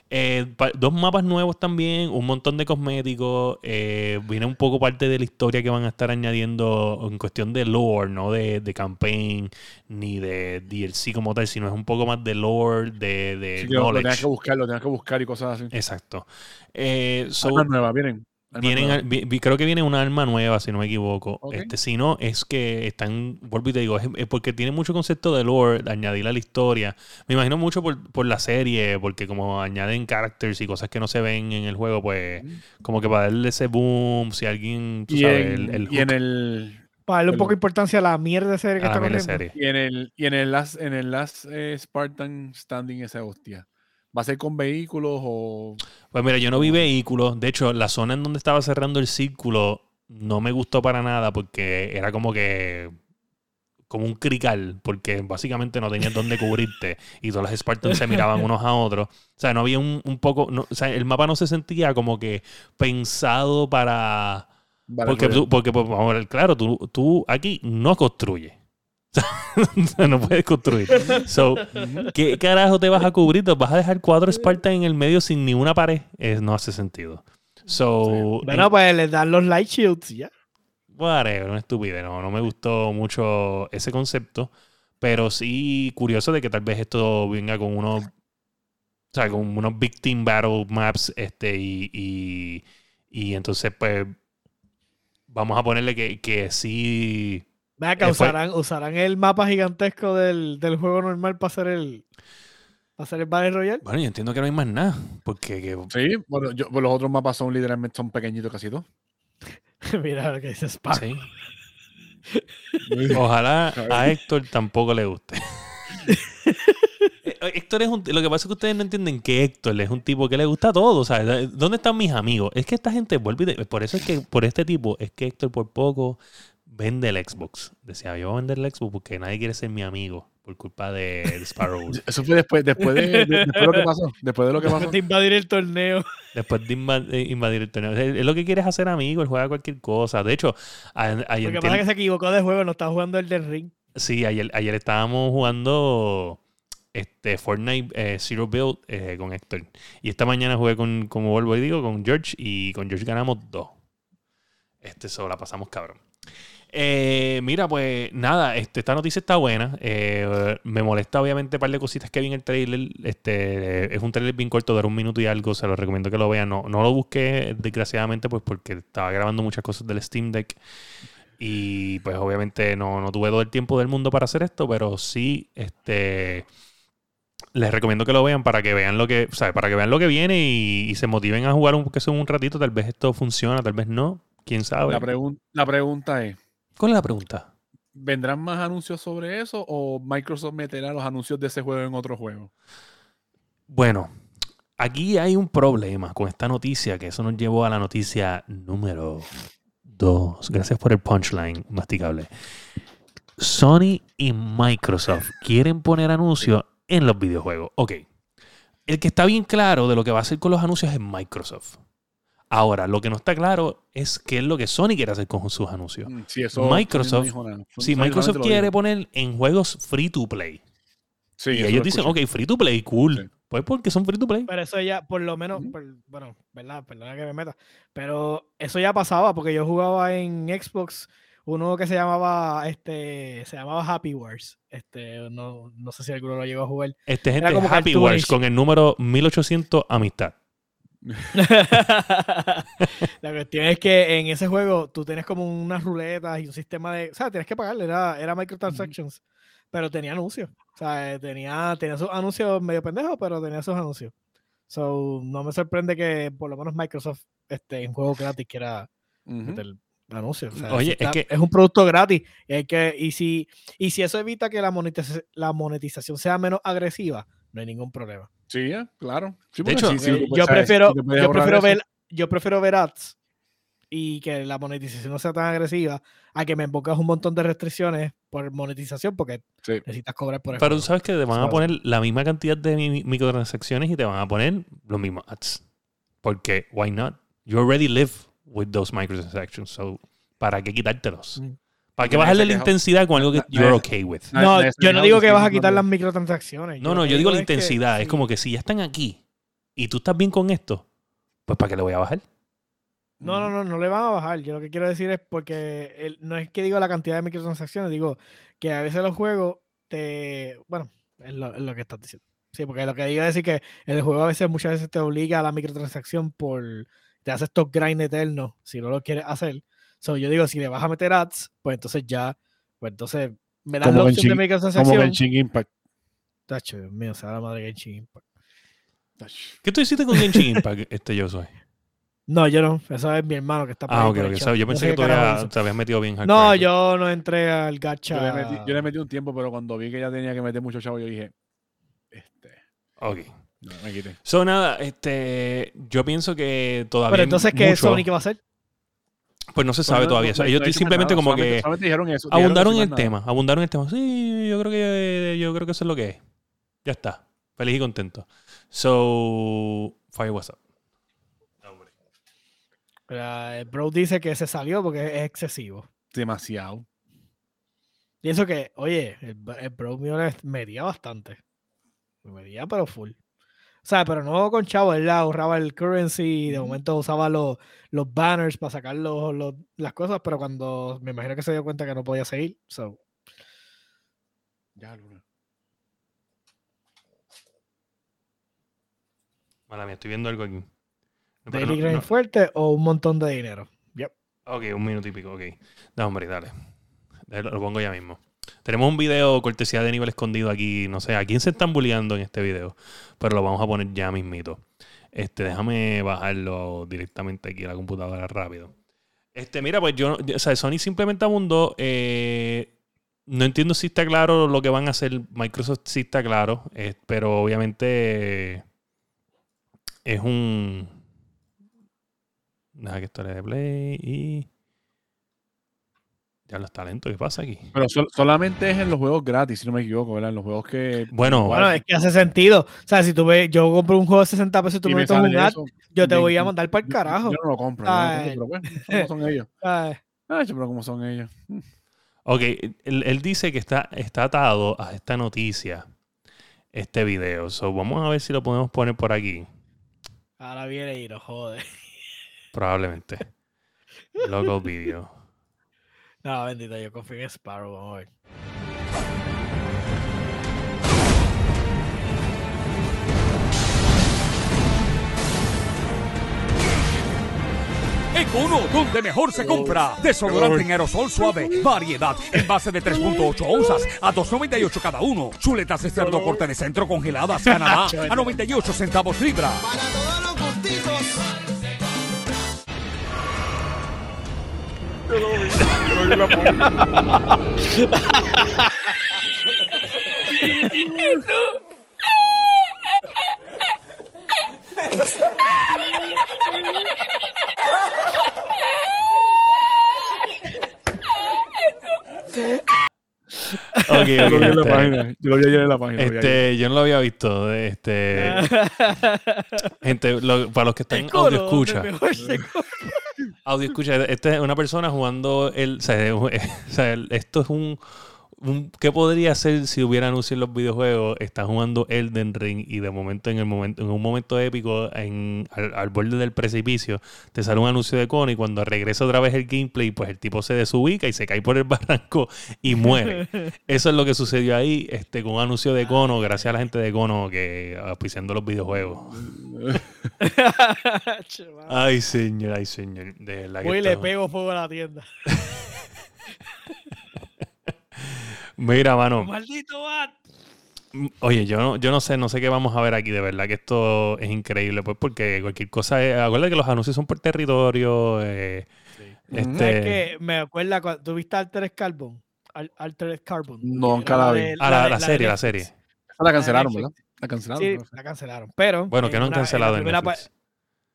Eh, dos mapas nuevos también, un montón de cosméticos. eh, viene un poco parte de la historia que van a estar añadiendo en cuestión de lore, no de, de campaign ni de DLC como tal, sino es un poco más de lore, de, de Sí, que lo, lo knowledge. tengas que buscar, lo tengas que buscar y cosas así. Exacto. Eh, so, nuevas, vienen. Vienen, vi- vi- creo que viene una arma nueva, si no me equivoco. Ok. Este, si no, es que están, vuelvo y te digo, es, es porque tiene mucho concepto de lore, de añadir a la historia. Me imagino mucho por, por la serie, porque como añaden characters y cosas que no se ven en el juego, pues como que para darle ese boom, si alguien, tú Y, sabes, en, el, el y en el Para darle un poco de importancia a la mierda de serie que a la está corriendo. serie. y en el y en el last en el last eh, Spartan standing esa hostia. ¿Va a ser con vehículos o Pues mira, yo no vi vehículos. De hecho, la zona en donde estaba cerrando el círculo no me gustó para nada porque era como que como un crical, porque básicamente no tenías dónde cubrirte y todos los Spartans se miraban unos a otros. O sea, no había un, un poco, no- o sea, el mapa no se sentía como que pensado para... Vale, Porque, tú, porque pues, vamos a ver, claro, tú, tú aquí no construyes. No puedes construir. So, ¿qué carajo te vas a cubrir? ¿Te vas a dejar cuatro Spartans en el medio sin ni una pared? Eh, no hace sentido. So, Bueno, pues les dan los light shields ya. Whatever, una estupidez. No, no me gustó mucho ese concepto. Pero sí, curioso de que tal vez esto venga con unos. O sea, con unos Big Team Battle Maps. Este, y, y, y entonces, pues. Vamos a ponerle que, que sí. Eh, usarán, usarán el mapa gigantesco del, del juego normal para hacer el. Para hacer el Battle Royale. Bueno, yo entiendo que no hay más nada. Porque que- Sí, bueno, yo- pues los otros mapas son literalmente son pequeñitos casi todos. Mira lo que dice Spark. sí. Ojalá a Héctor tampoco le guste. Eh, Héctor es un. Lo que pasa es que ustedes no entienden que Héctor es un tipo que le gusta todo. O sea, ¿dónde están mis amigos? Es que esta gente vuelve Por eso es que, por este tipo, es que Héctor por poco vende el Xbox. Decía, yo voy a vender el Xbox porque nadie quiere ser mi amigo por culpa de, de Sparrow. Eso fue después, después, de, de- después de lo que pasó. Después de lo que pasó. de invadir el torneo. Después de inva- de invadir el torneo. Él lo que quiere es hacer amigos, él juega cualquier cosa. De hecho, a- ayer, Porque pasa que se equivocó de juego, no está jugando el del ring. Sí, ayer, ayer estábamos jugando este Fortnite eh, Zero Build eh, con Héctor. Y esta mañana jugué con, como vuelvo y digo, con George. Y con George ganamos dos. Este, solo la pasamos cabrón. Eh, mira, pues nada, este, esta noticia está buena. Eh, me molesta obviamente un par de cositas que vi en el trailer. Este, es un trailer bien corto, de un minuto y algo. Se lo recomiendo que lo vean. No, no lo busqué, desgraciadamente, pues porque estaba grabando muchas cosas del Steam Deck. Y pues obviamente no, no tuve todo el tiempo del mundo para hacer esto, pero sí, este les recomiendo que lo vean para que vean lo que, o sea, para que vean lo que viene y, se motiven a jugar un, que un ratito. Tal vez esto funciona, tal vez no. Quién sabe. La, pregun- la pregunta es: ¿Cuál es la pregunta? ¿vendrán más anuncios sobre eso o Microsoft meterá los anuncios de ese juego en otro juego? Bueno, aquí hay un problema con esta noticia, que eso nos llevó a la noticia número 2. Gracias por el punchline, masticable. Sony y Microsoft quieren poner anuncios en los videojuegos. Ok. El que está bien claro de lo que va a hacer con los anuncios es Microsoft. Ahora, lo que no está claro es qué es lo que Sony quiere hacer con sus anuncios. Mm, Sí, eso no Microsoft- nada. Si Sony Microsoft quiere poner en juegos free to play, Sí, y ellos lo dicen, ok, free to play, cool. Sí. Pues porque son free to play. Pero eso ya, por lo menos, por- bueno, ¿verdad? Perdona que me meta. Pero eso ya pasaba porque yo jugaba en Xbox uno que se llamaba, este, se llamaba Happy Wars. Este, no, no sé si alguno lo llegó a jugar. Este gente como Happy cartoonish. Wars con el número 1800 amistad. La cuestión es que en ese juego tú tienes como unas ruletas y un sistema de. O sea, tienes que pagarle, era, era microtransactions. Pero tenía anuncios. O sea, eh, tenía, tenía sus anuncios medio pendejos, pero tenía sus anuncios. So, no me sorprende que por lo menos Microsoft este, en juego gratis quiera Ujú. meter anuncios. O sea, Oye, si es está- que- es un producto gratis. Y, hay que, y, si, y si eso evita que la, monetiza- la monetización sea menos agresiva, no hay ningún problema. Sí, ya, claro. Sí, De hecho, sí, sí, Eh, yo prefiero, yo prefiero eso. ver, yo prefiero ver ads y que la monetización no sea tan agresiva a que me pongas un montón de restricciones por monetización porque Sí. necesitas cobrar por el Pero tú sabes que te van a poner la misma cantidad de mi- microtransacciones y te van a poner los mismos ads. Porque, why not? You already live with those microtransactions. So, ¿para qué quitártelos? Mm. ¿Para qué bajarle la quejó. intensidad con algo que you're okay with? No, yo no digo que vas a quitar las microtransacciones. No, no, yo digo la intensidad. Es como que si ya están aquí y tú estás bien con esto, pues ¿para qué le voy a bajar? No, no, no, no le van a bajar. Yo lo que quiero decir es porque el- no es que digo la cantidad de microtransacciones, digo que a veces los juegos te. Bueno, es lo, es lo que estás diciendo. Sí, porque lo que digo es decir que el juego a veces, muchas veces te obliga a la microtransacción por. Te hace estos grind eternos si no lo quieres hacer. So, yo digo, si le vas a meter ads, pues entonces ya. Pues entonces me das Como la que opción de Genshin- Como microtransacción. Genshin Impact. Tacho, Dios mío, se va la madre de Genshin Impact. ¿Qué tú hiciste con Genshin Impact, este yo soy? No, yo no. Eso es mi hermano que está por Ah, ok, ok. So, yo No pensé sé que hizo. te habías metido bien No, hardcore. yo no entré al gacha. Yo le, metí, yo le metí un tiempo, pero cuando vi que ya tenía que meter mucho chavo, yo dije, este, Ok. no, me quité. So, nada, este, yo pienso que todavía. Pero entonces, ¿qué mucho- Sony qué va a hacer? Pues no se sabe Bueno, todavía. ellos simplemente nada, como solamente- que solamente dijeron eso, dijeron abundaron en el nada. tema. Abundaron en el tema. Sí, yo creo que yo creo que eso es lo que es. Ya está. Feliz y contento. So, Fire what's up. Mira, El bro dice que se salió porque es excesivo. Demasiado. Y eso que, oye, el, el bro mío medía bastante. Me medía, pero full. O sea, pero no con chavo, él ahorraba el currency, de Ujú. momento usaba los, los banners para sacar los- los- las cosas, pero cuando me imagino que se dio cuenta que no podía seguir, so. Ya, Luna. Mala mía, estoy viendo algo aquí. No, Daily no- no- fuerte o un montón de dinero. Yep. Ok, un minuto y pico, ok. Dame, hombre. Dale, Lo pongo ya mismo. Tenemos un video cortesía de nivel escondido aquí. No sé a quién se están bulleando en este video. Pero lo vamos a poner ya mismito. Este, déjame bajarlo directamente aquí a la computadora rápido. Este, mira, pues yo, o sea, Sony simplemente abundó. eh, no entiendo si está claro lo que van a hacer. Microsoft sí está claro. eh, pero obviamente eh, es un. Deja que esto le dé play y. Ya los talentos, ¿qué pasa aquí? Pero sol- solamente es en los juegos gratis, si no me equivoco, ¿verdad? En los juegos que. Bueno, Bueno, es que hace sentido. O sea, si tú ves, yo compro un juego de 60 pesos y tú y me me metes eso, yo te voy a mandar para el carajo. Yo no lo compro, no lo compro, pero bueno, ¿cómo son ellos? Ay, Ay, pero ¿cómo son ellos? ok, él, él dice que está, está atado a esta noticia, este video. So, vamos a ver si lo podemos poner por aquí. ahora viene y no jode. Probablemente. Local video. No, bendito, yo confío en Sparrow. Vamos a ver. Donde mejor se compra. Desodorante en aerosol suave. Variedad. En base de 3.8 onzas a 2.98 cada uno. Chuletas de cerdo corte de centro congeladas Canadá a 98 centavos libra. Para todos los pelo Ok, Yo lo vi en la este, página. Yo lo vi ayer en la página. este, yo no lo había visto. Este, gente, lo- para los que están en Econo, audio escucha, audio escucha, esta es una persona jugando el, o sea, o sea, el- esto es un- ¿qué podría ser si hubiera anuncios en los videojuegos? Está jugando Elden Ring y de momento en el momento en un momento épico en, al, al borde del precipicio te sale un anuncio de Cono y cuando regresa otra vez el gameplay pues el tipo se desubica y se cae por el barranco y muere. Eso es lo que sucedió ahí este con un anuncio de Cono gracias a la gente de Cono que auspiciando los videojuegos. Ay señor, ay señor, de verdad que Voy y le pego fuego a la tienda. Mira, mano. ¡Maldito bat! Oye, yo no, yo no sé, no sé qué vamos a ver aquí, de verdad que esto es increíble, pues porque cualquier cosa, es, acuérdate que los anuncios son por territorio, eh, este, ¿Sabes qué? Me acuerda cuando tú viste Altered Carbon. Al- Altered Carbon. Nunca Era la vi. ah, la, serie, la serie. La cancelaron. ¿verdad? La cancelaron. Sí, ¿no? la cancelaron. Pero. Bueno, que no han una- cancelado la en Netflix.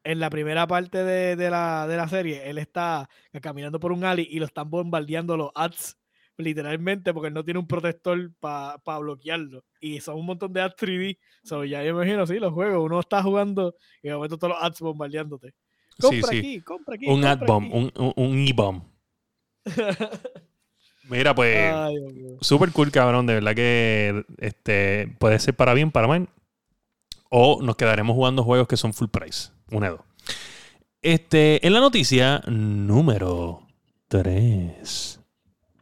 en la primera parte de, de la, de la serie, él está caminando por un alley y lo están bombardeando los ads, literalmente, porque él no tiene un protector para bloquearlo. Y son un montón de ads 3D. So, ya yo imagino, sí, los juegos. Uno está jugando y de momento todos los ads bombardeándote. Sí, Compra sí. aquí, compra aquí. Un compra ad bomb, aquí. un, un, un e-bomb. Mira, pues, súper cool, cabrón, de verdad que este puede ser para bien, para mal. O nos quedaremos jugando juegos que son full price. Una dos. Este, en la noticia número 3.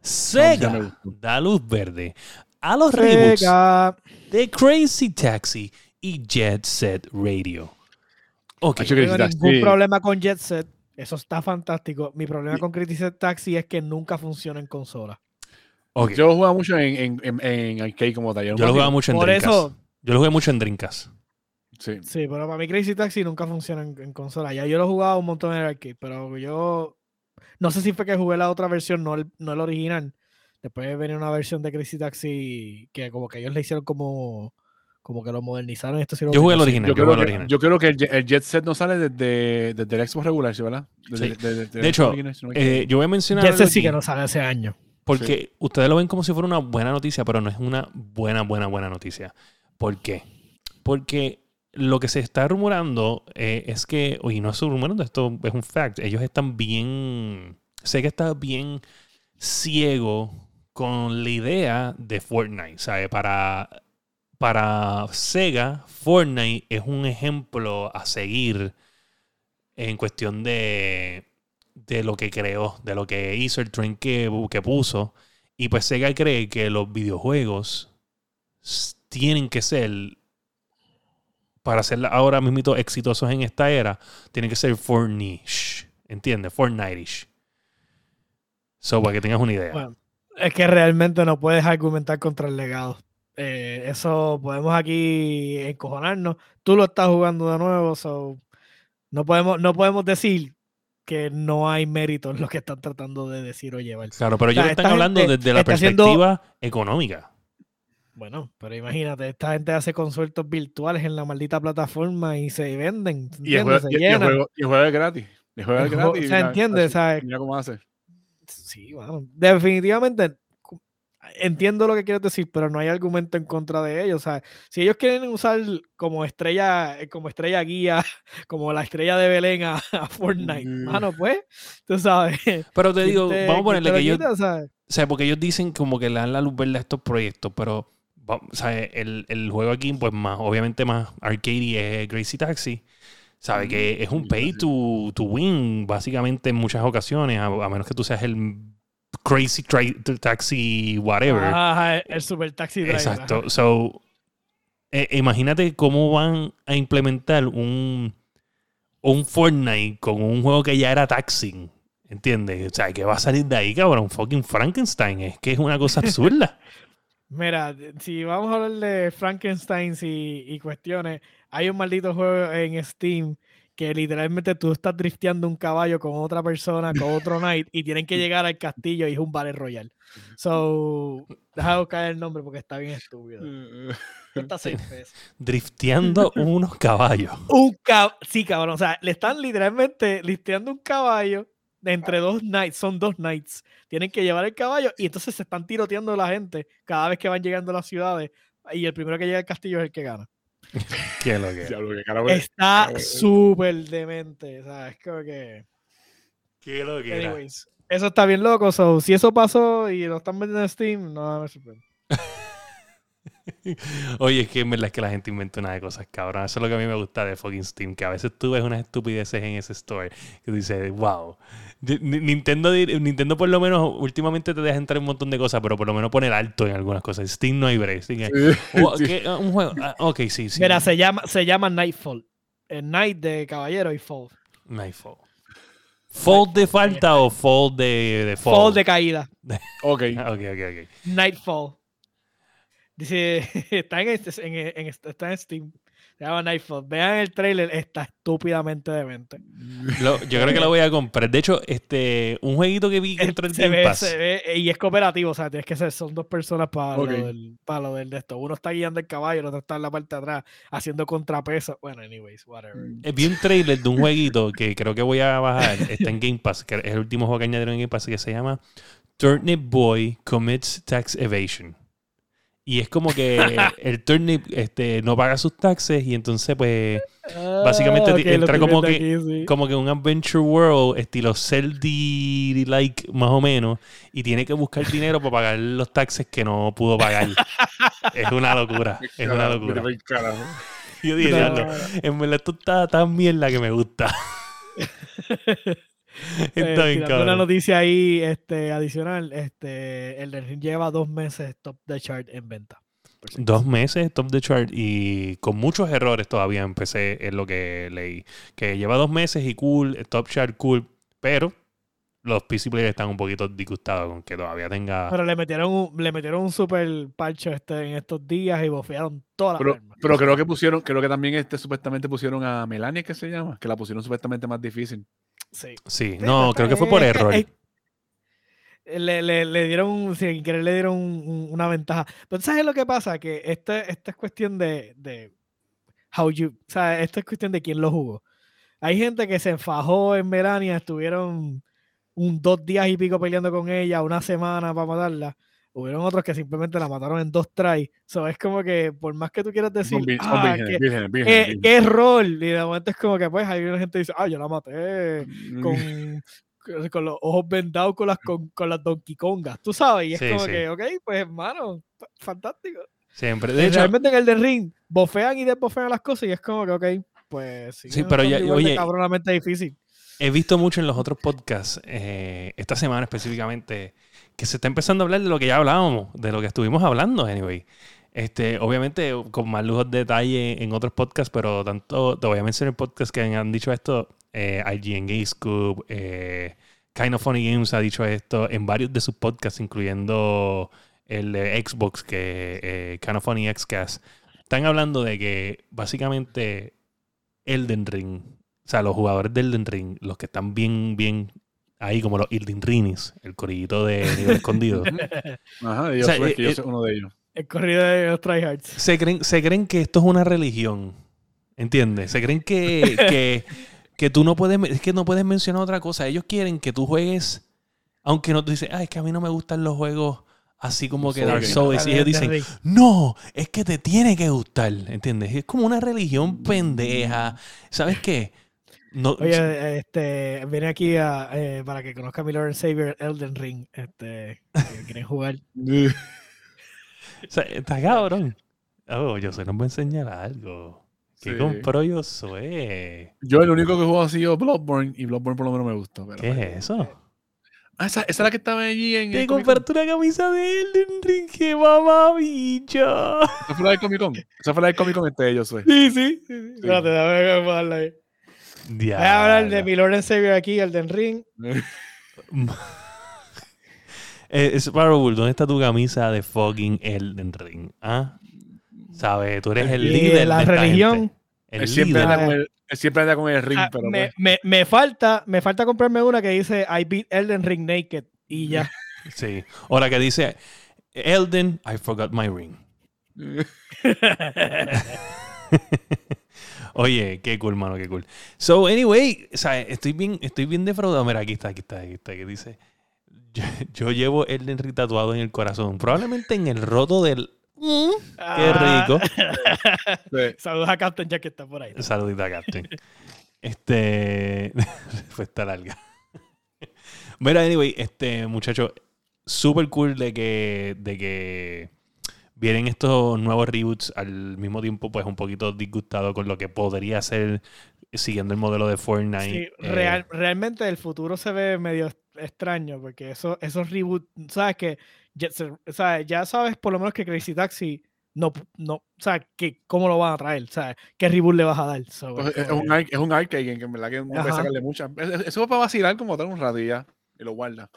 Sega da luz verde a los reboots de Crazy Taxi y Jet Set Radio. Ok. No tengo ningún problema con Jet Set. Eso está fantástico. Mi problema con Crazy Set Taxi es que nunca funciona en consola. ok. Yo jugaba mucho en, en, en, en arcade como tal. Yo lo jugaba mucho en Por Dreamcast. eso, Yo lo jugué mucho en Dreamcast. Sí. sí, pero para mí Crazy Taxi nunca funciona en, en consola. Ya yo lo he jugado un montón en el arcade, pero yo no sé si fue que jugué la otra versión, no el, no el original. Después venía una versión de Crazy Taxi que como que ellos le hicieron como, como que lo modernizaron. Esto sí lo Yo jugué el original. Yo Yo creo, que, original. yo creo que el, Jet- el Jet Set no sale desde, desde el Xbox regular, ¿sí, ¿verdad? Desde- Sí. De hecho, original, si no me Eh, yo voy a mencionar. Jet Set sí que no sale hace años. Porque ustedes lo ven como si fuera una buena noticia, pero no es una buena, buena, buena noticia. ¿Por qué? Porque lo que se está rumorando eh, es que, oye, no es rumorando, esto es un fact. Ellos están bien. Sé que está bien ciego con la idea de Fortnite. ¿Sabe? Para, para Sega, Fortnite es un ejemplo a seguir en cuestión de, de lo que creó, de lo que hizo el tren que, puso. Y pues Sega cree que los videojuegos tienen que ser, para ser ahora mismo exitosos en esta era, tienen que ser Fortnite. ¿Entiendes? Fortnite-ish. So, para que tengas una idea. Bueno, es que realmente no puedes argumentar contra el legado. Eh, eso podemos aquí encojonarnos. Tú lo estás jugando de nuevo, so no podemos, no podemos decir que no hay mérito en lo que están tratando de decir o llevar. Claro, pero O sea, ellos están hablando gente desde la haciendo- perspectiva económica. Bueno, pero imagínate, esta gente hace conciertos virtuales en la maldita plataforma y se venden. Y el, juego, Se y- y el llenan. juego, y el juego es gratis. El juego es El juego- gratis. o sea, así- ¿sabes? Mira cómo hace. Sí, bueno, definitivamente entiendo lo que quieres decir, pero no hay argumento en contra de ellos. O sea, si ellos quieren usar como estrella, como estrella guía, como la estrella de Belén a, a Fortnite, Mm. mano, pues, tú sabes. Pero te ¿quién digo, te- vamos a ponerle lo que ellos, quita, ¿sabes? O sea, porque ellos dicen como que le dan la luz verde a estos proyectos, pero o sea, el, el juego aquí, pues más, obviamente más arcade es Crazy Taxi. Sabe que es un pay to, to win, básicamente en muchas ocasiones, a, a menos que tú seas el Crazy Taxi whatever. Ajá, el super taxi driver. Exacto. So, eh, imagínate cómo van a implementar un, un Fortnite con un juego que ya era taxing. ¿Entiendes? O sea, que va a salir de ahí, cabrón. Fucking Frankenstein. Es que es una cosa absurda. Mira, si vamos a hablar de Frankenstein y, y cuestiones, hay un maldito juego en Steam que literalmente tú estás drifteando un caballo con otra persona, con otro knight, y tienen que llegar al castillo y es un Battle Royale. So, deja buscar el nombre porque está bien estúpido. Cuesta seis pesos. Drifteando unos caballos. Un caballo. Sí, cabrón. O sea, le están literalmente listeando un caballo entre dos knights. Son dos knights. Tienen que llevar el caballo y entonces se están tiroteando la gente cada vez que van llegando a las ciudades. Y el primero que llega al castillo es el que gana. ¿Qué es lo que. Está súper demente. O sea, es como que. ¿Qué es lo que era? Anyways, eso está bien loco. So, si eso pasó y lo están vendiendo en Steam, no me sorprende. Oye, es que en verdad es que la gente inventa una de cosas, cabrón. Eso es lo que a mí me gusta de fucking Steam, que a veces tú ves unas estupideces en ese store que dices, wow. Ni- ni- Nintendo, Nintendo por lo menos últimamente te deja entrar un montón de cosas, pero por lo menos pone el alto en algunas cosas. Steam no hay break. Steam Sí, Oh. Ah, Un juego. Ah, ok, sí, sí. Mira, se llama, se llama Nightfall. El Night de caballero y Fall. Nightfall. ¿Fold de falta o fold de, de fall? Fall de caída. Ok. Ok, ok, ok. Nightfall. Dice, está en, este- en, en- está en Steam. Se llama Nightfall. Vean el trailer, está estúpidamente demente. Lo- yo creo que lo voy a comprar. De hecho, este, un jueguito que vi que entró en Se Game ve, Pass. se ve- y es cooperativo, o sea, tienes que ser, son dos personas para, lo del, para lo del de esto. Uno está guiando el caballo, el otro está en la parte de atrás haciendo contrapeso. Bueno, anyways, whatever. Eh, Vi un trailer de un jueguito que creo que voy a bajar. Está en Game Pass, que es el último juego que añadieron en Game Pass, que se llama Turnip Boy Commits Tax Evasion. Y es como que el turnip este, no paga sus taxes y entonces pues Básicamente Ah, te- ok, lo entra como que- aquí, sí. como que un adventure world estilo Zelda like más o menos y tiene que buscar dinero para pagar los taxes que no pudo pagar. es una locura, es una locura. Yo dije, No, "Diablo, en verdad esto está tan mierda que me gusta. Eh, Está bien, tirando una cabrón. noticia ahí este, adicional. Este, el Ring lleva dos meses top de chart en venta. si Dos meses top the chart y con muchos errores todavía empecé es lo que leí. Que lleva dos meses y cool, top chart cool, pero los PC players están un poquito disgustados con que todavía tenga... Pero le metieron un, le metieron un super parcho este, en estos días y bofearon todas las Pero, pero creo que pusieron, creo que también este supuestamente pusieron a Melania, que se llama, que la pusieron supuestamente más difícil. Sí. No, creo que fue por error. Le, le- le dieron, sin querer, le dieron un- un- una ventaja. Pero ¿sabes lo que pasa? Que este, esta es cuestión de, de how you, o sea, esto es cuestión de quién lo jugó. Hay gente que se enfajó en Melania, estuvieron un dos días y pico peleando con ella, una semana para matarla. Hubieron otros que simplemente la mataron en dos tries. So, es como que, por más que tú quieras decir, "Ah, vírgenes, qué- qué, qué error. Y de momento es como que, pues, hay una gente que dice, ah, yo la maté Mm, con, con los ojos vendados con las, con, con las Donkey Kongas, tú sabes, y es Sí, como sí. que, ok, pues hermano, fa- fantástico. Siempre. Y De hecho, Realmente en el de ring, bofean y desbofean las cosas y es como que, ok, pues sí, Sí, pero ya- oye, cabronamente difícil. he visto mucho en los otros podcasts, eh, esta semana específicamente, que se está empezando a hablar de lo que ya hablábamos, de lo que estuvimos hablando, anyway. Este, obviamente, con más lujos de detalle en otros podcasts, pero tanto, te voy a mencionar podcasts que han dicho esto, eh, IGN Game Scoop, eh, Kind of Funny Games ha dicho esto en varios de sus podcasts, incluyendo el de Xbox, que eh, Kind of Funny Xcast. Están hablando de que básicamente Elden Ring, o sea, los jugadores de Elden Ring, los que están bien, bien ahí, como los Elden Rinis, el corillito de nivel escondido, Ajá, yo, O sea, soy- que yo eh, soy uno de ellos. El corrido de los tryhards. se creen, se creen que esto es una religión. ¿Entiendes? Se creen que, que, que tú no puedes, es que no puedes mencionar otra cosa. Ellos quieren que tú juegues, aunque no tú dices, ay, es que a mí no me gustan los juegos así como que Souls Dark. Souls. Y ellos dicen, no, es que te tiene que gustar. ¿Entiendes? Es como una religión pendeja. ¿Sabes qué? No, Oye, este, viene aquí a, eh, para que conozca a mi Lord and Savior Elden Ring. Este, que quieren jugar. o sea, está cabrón. Oh, yo se nos voy a enseñar algo. ¿Qué Sí. compró yo soy? Yo el único que juego ha sido Bloodborne y Bloodborne por lo menos me gustó. Pero, ¿Qué es eso? Ah, esa, esa es la que estaba allí en Te compraste una camisa de Elden Ring, qué mamabicho. ¿Esa fue la del Comic Con? Esa fue la del Comic Con este de yo soy. Sí, sí. sí. Espérate, dame que darle ahí. Voy a hablar de mi Lord and Savior aquí, Elden Ring. eh, Sparrow Bull, ¿dónde está tu camisa de fucking Elden Ring? ¿Ah? ¿Sabes? Tú eres el Y líder la de religión. El Él siempre, líder. anda con el, él siempre anda con el ring, Ah, pero me, pues, me, me falta, me falta comprarme una que dice I beat Elden Ring naked. Y ya. Sí. O la que dice, Elden, I forgot my ring. Oye, qué cool, mano, qué cool. So, anyway, o sea, estoy bien, estoy bien defraudado. Mira, aquí está, aquí está, aquí está, que dice. Yo, yo llevo Elden Ring tatuado en el corazón. Probablemente en el roto del. Mm, qué Ah. rico. sí. Saludos a Captain Jack que está por ahí. Saludita, Captain. Este. Fue esta larga. Mira, anyway, este muchacho, súper cool de que, de que vienen estos nuevos reboots al mismo tiempo, pues un poquito disgustado con lo que podría ser siguiendo el modelo de Fortnite. Sí, eh, real- realmente el futuro se ve medio extraño porque eso, esos reboots, sabes que ya, se- o sea, ya sabes por lo menos que Crazy Taxi no, no, o sea, que cómo lo van a traer, ¿sabes? ¿Qué reboot le vas a dar? So, Pues, es un, es un arcade game que en verdad que no puede sacarle es- Eso es para vacilar como tal un rato y ya. Y lo guarda.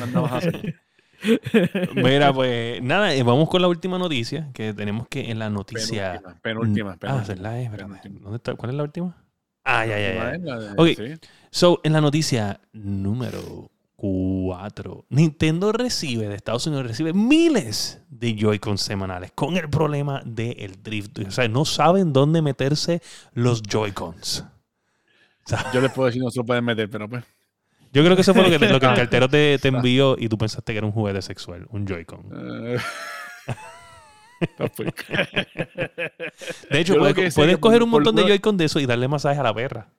No, no vas a hacer. Mira, pues nada, eh, vamos con la última noticia que tenemos que en la noticia. Penúltima, penúltima. Ah, penúltima. esa es la-. ¿dónde está? ¿Cuál es la última? Ah, ya, ya, ya. De- Ok. sí. So, en la noticia número 4, Nintendo recibe, de Estados Unidos, recibe miles de Joy-Con semanales con el problema del drift. O sea, no saben dónde meterse los Joy-Cons. Yo les puedo decir no se lo pueden meter, pero pues. Yo creo que eso fue lo que, lo que el cartero te, te envió y tú pensaste que era un juguete sexual, un Joy-Con. eh, está. De hecho, lo puedes, que sé puedes que coger por- un por montón de Joy-Con de eso y darle masaje a la perra.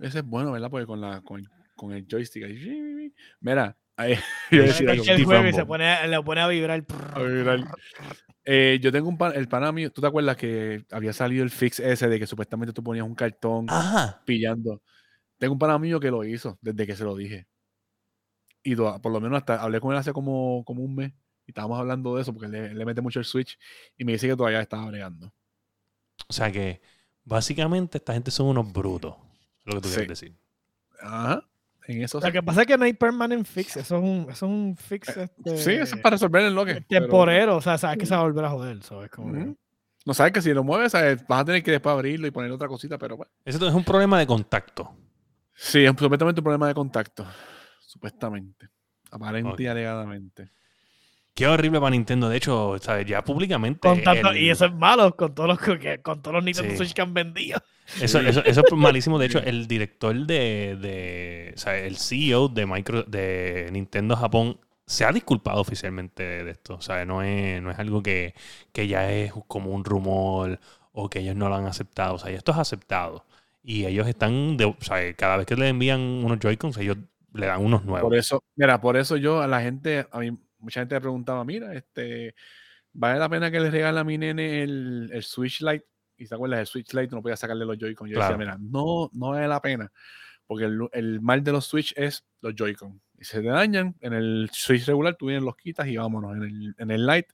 Ese es bueno, ¿verdad? Porque con, la, con, con el joystick. ahí, Mira, ahí, yo decir algo. el juego y se pone, le pone a vibrar. A Eh, yo tengo un pan, el pana mío, ¿tú te acuerdas que había salido el fix ese de que supuestamente tú ponías un cartón Ajá. pillando? Tengo un pana mío que lo hizo desde que se lo dije. Y por lo menos hasta hablé con él hace como, como un mes y estábamos hablando de eso porque le, le mete mucho el switch y me dice que todavía estaba bregando. O sea que, básicamente, esta gente son unos brutos. es Lo que tú Sí. quieres decir. Ajá. En eso Lo sí. que pasa es que no hay permanent fix. Eso es un, eso es un fix. Sí, este, eso es para resolver el bloque. temporero. O sea, sabes que se va a volver a joder. so, es como que- Ujú. No sabes que si lo mueves, ¿sabes? vas a tener que después abrirlo y poner otra cosita, pero bueno. Eso es un problema de contacto. Sí, es supuestamente un problema de contacto. Supuestamente. Aparente y alegadamente. Qué horrible para Nintendo. De hecho, ¿sabes? ya públicamente. Con tanto- el- Y eso es malo con todos los, que, con todos los Nintendo Sí. Switch que han vendido. eso, eso- eso es malísimo. De hecho, el director de, de- O sea, el CEO de, micro, de Nintendo Japón se ha disculpado oficialmente de esto. O sea, no es, no es algo que, que ya es como un rumor o que ellos no lo han aceptado. O sea, esto es aceptado. Y ellos están. de- o sea, cada vez que le envían unos Joy-Cons, ellos le dan unos nuevos. Por eso, mira, por eso yo a la gente, a mí, mucha gente me preguntaba, mira, este, ¿vale la pena que le regale a mi nene el, el Switch Lite? Y se acuerdas, el Switch Lite no podía sacarle los Joy-Con. Yo Claro. decía, mira, no, no vale la pena. Porque el, el mal de los Switch es los Joy-Con. Y se te dañan, en el Switch regular tú vienes, los quitas y vámonos. En el, en el Lite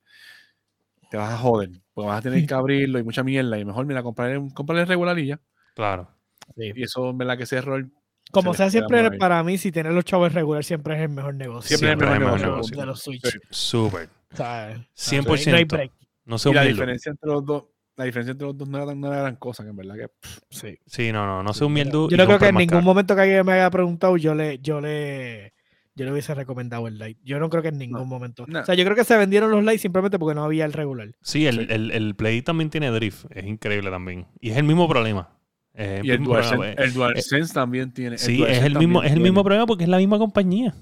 te vas a joder. Porque vas a tener que abrirlo y mucha mierda. Y mejor, mira, comprarle, comprarle regular y ya. Claro. Sí. Y eso, en verdad, que ese error Como sea, siempre para mí, si tener los chavos regular siempre es el mejor negocio. Siempre es el Siempre mejor es el mejor negocio. de los Switch. Sí. Súper. O sea, 100%. No hay break. No Y la diferencia entre los dos, la diferencia entre los dos no era, tan- no era gran cosa, que en verdad que pff, Sí. Sí, no, no, no sé humilde. Yo no creo que en ningún momento que alguien me haya preguntado, yo le, yo le, yo le hubiese recomendado el light. Yo no creo que en ningún No, momento. no. O sea, yo creo que se vendieron los lights simplemente porque no había el regular. Sí, el, Sí. El, el Play también tiene drift. Es increíble también. Y es el mismo problema. Es Y el DualSense, problema. el DualSense también tiene. el Sí, es DualSense el mismo, es el mismo problema porque es la misma compañía.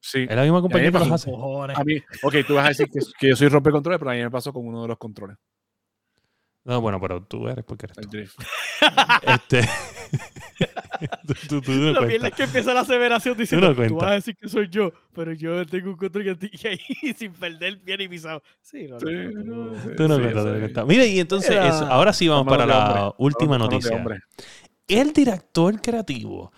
Sí. Es la misma compañía que los hace. A mí, ok, tú vas a decir que, que yo soy rompecontroles, pero a mí me pasó con uno de los controles, No, bueno, pero tú eres porque eres el tú. drift. Este. tú, tú, tú no Lo bien es que empieza la aseveración diciendo, no tú, vas a decir que soy yo, pero yo tengo un control que y ahí sin perder bien y pisado. Sí, no, no, Sí, no, no. Tú no sí, cuentas, tú no sí. cuentas. Mira, y entonces, Era- eso- ahora sí vamos para la hombre. última noticia. El director creativo,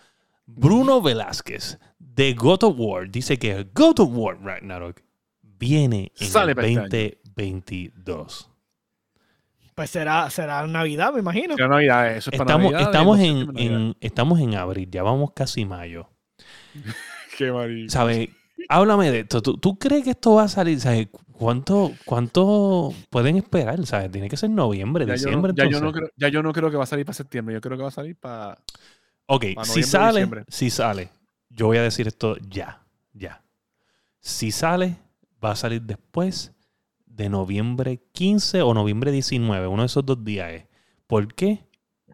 Bruno Velázquez, de God of War, dice que God of War Ragnarok viene en Sale el para este año. 2022. Pues será, será Navidad, me imagino. Ya Navidad, eso es para Estamos, Navidad. estamos, en, en- estamos en abril, ya vamos casi mayo. Qué marico. ¿Sabes? Háblame de esto. ¿Tú, tú crees que esto va a salir? ¿Sabes? ¿Cuánto, ¿Cuánto pueden esperar? ¿Sabes? Tiene que ser noviembre, Ya yo, diciembre. no, ya, yo no creo, ya yo no creo que va a salir para septiembre, yo creo que va a salir para... Ok, Para si sale, diciembre. si sale, yo voy a decir esto ya, ya. Si sale, va a salir después de noviembre 15 o noviembre 19, uno de esos dos días es. ¿Por qué?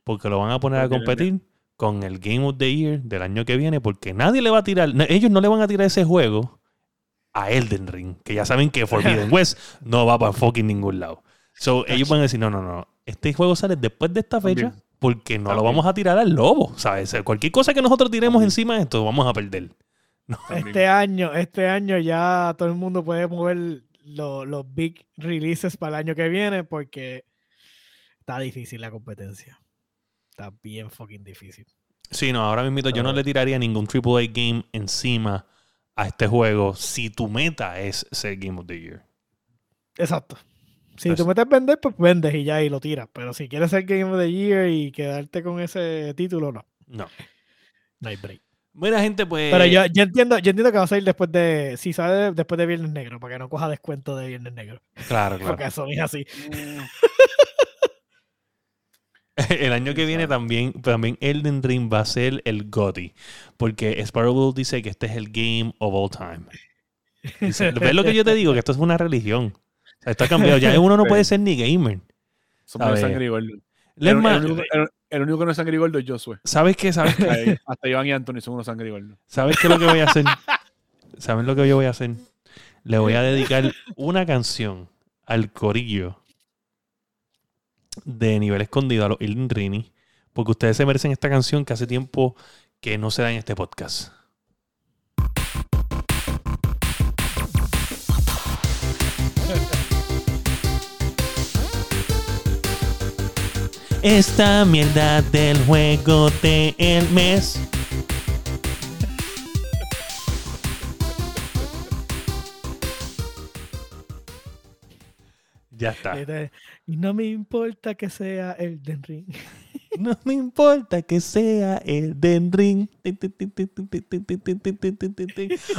Porque lo van a poner a competir con el Game of the Year del año que viene, porque nadie le va a tirar, ellos no le van a tirar ese juego a Elden Ring, que ya saben que Forbidden West no va para fucking ningún lado. So, ellos van a decir, no, no, no, este juego sale después de esta fecha porque no lo vamos a tirar al lobo, ¿sabes? Cualquier cosa que nosotros tiremos encima de esto, vamos a perder. Este año, este año ya todo el mundo puede mover lo- los big releases para el año que viene porque está difícil la competencia. Está bien fucking difícil. Sí, no, ahora mismo yo no le tiraría ningún AAA game encima a este juego si tu meta es ser Game of the Year. Exacto. Si tú metes vender, pues vendes y ya y lo tiras. Pero si quieres ser Game of the Year y quedarte con ese título, no. No. No hay break. Buena gente, pues. Pero yo, yo entiendo, yo entiendo que va a salir después de. Si sale después de Viernes Negro, para que no coja descuento de Viernes Negro. Claro, claro. Porque eso es así. El año que viene también, también Elden Ring va a ser el GOTY. Porque Sparrow dice que este es el game of all time. Dice, ¿Ves lo que yo te digo? Que esto es una religión. O sea, está cambiado. Ya uno no puede ser ni gamer. Somos sangre. Es El, único, que no es sangre y gordo es Josué. ¿sabes qué? ¿Sabes qué? Ahí, Hasta Iván y Anthony son unos gordo. ¿Sabes qué es lo que voy a hacer? ¿Saben lo que yo voy a hacer? Le voy a dedicar una canción al corillo de nivel escondido a los Ilin Rini, porque ustedes se merecen esta canción que hace tiempo que no se da en este podcast. Esta mierda del juego del mes. Ya está. Este, Y no me importa que sea el Den Ring. No me importa que sea el Den Ring.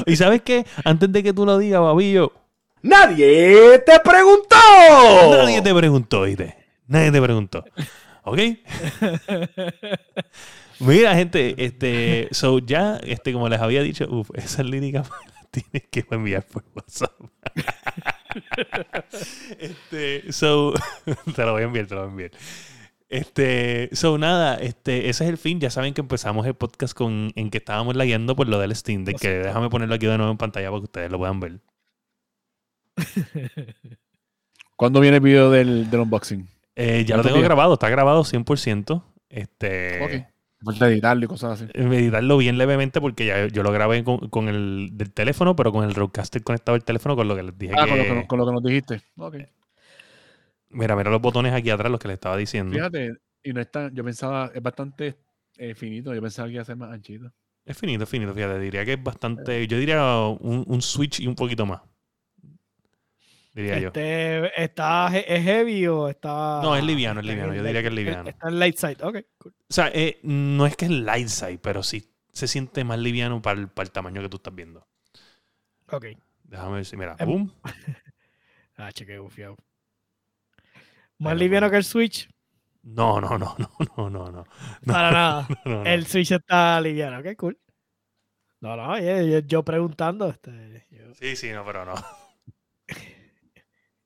Y sabes qué? Antes de que tú lo digas, babillo, ¡Nadie te preguntó! nadie te preguntó, ¿oíste? Nadie te preguntó. ¿Ok? Mira, gente, este, so ya, este, como les había dicho, uf, esas líricas tienes que enviar por WhatsApp. este, so, te lo voy a enviar, te lo voy a enviar. Este, so nada, este, ese es el fin. Ya saben que empezamos el podcast con, en que estábamos leyendo por lo del Steam Deck, que déjame ponerlo aquí de nuevo en pantalla para que ustedes lo puedan ver. ¿Cuándo viene el video del, del unboxing? Eh, ya lo ¿Cuántos tengo grabado, está grabado 100%. Este, Ok. Falta editarlo y cosas así. editarlo bien levemente porque ya yo lo grabé con, con el del teléfono, pero con el Roadcaster conectado al teléfono, con lo que les dije. Ah, que- con lo, que, no- con lo que nos dijiste. Ok. Mira, mira los botones aquí atrás, los que les estaba diciendo. Fíjate, y no está, yo pensaba, es bastante eh, finito. Yo pensaba que iba a ser más anchito. Es finito, es finito, fíjate. Diría que es bastante. Yo diría un, un Switch y un poquito más. Diría yo. Este, ¿está, ¿Es heavy o está.? No, es liviano, es liviano, yo diría que es liviano. Está en light side. Ok, cool. O sea, eh, no es que es light side, pero sí se siente más liviano para el, para el tamaño que tú estás viendo. Ok. Déjame ver si, mira, Em- boom. Ah, cheque, bufiado. Más Bueno, liviano que el Switch. No, no, no, no, no, no, no. Para nada. no, no. El Switch está liviano. Ok, cool. No, no, yo, yo preguntando. Este, yo- Sí, sí, no, pero no.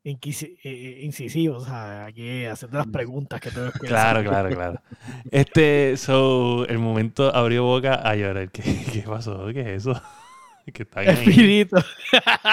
Eh, incisivo, o sea, aquí haciendo las preguntas que tengo que Claro, hacer. claro, claro. Este, so, el momento abrió boca a llorar. ¿Qué, qué pasó? ¿Qué es eso? Que está. Espíritu.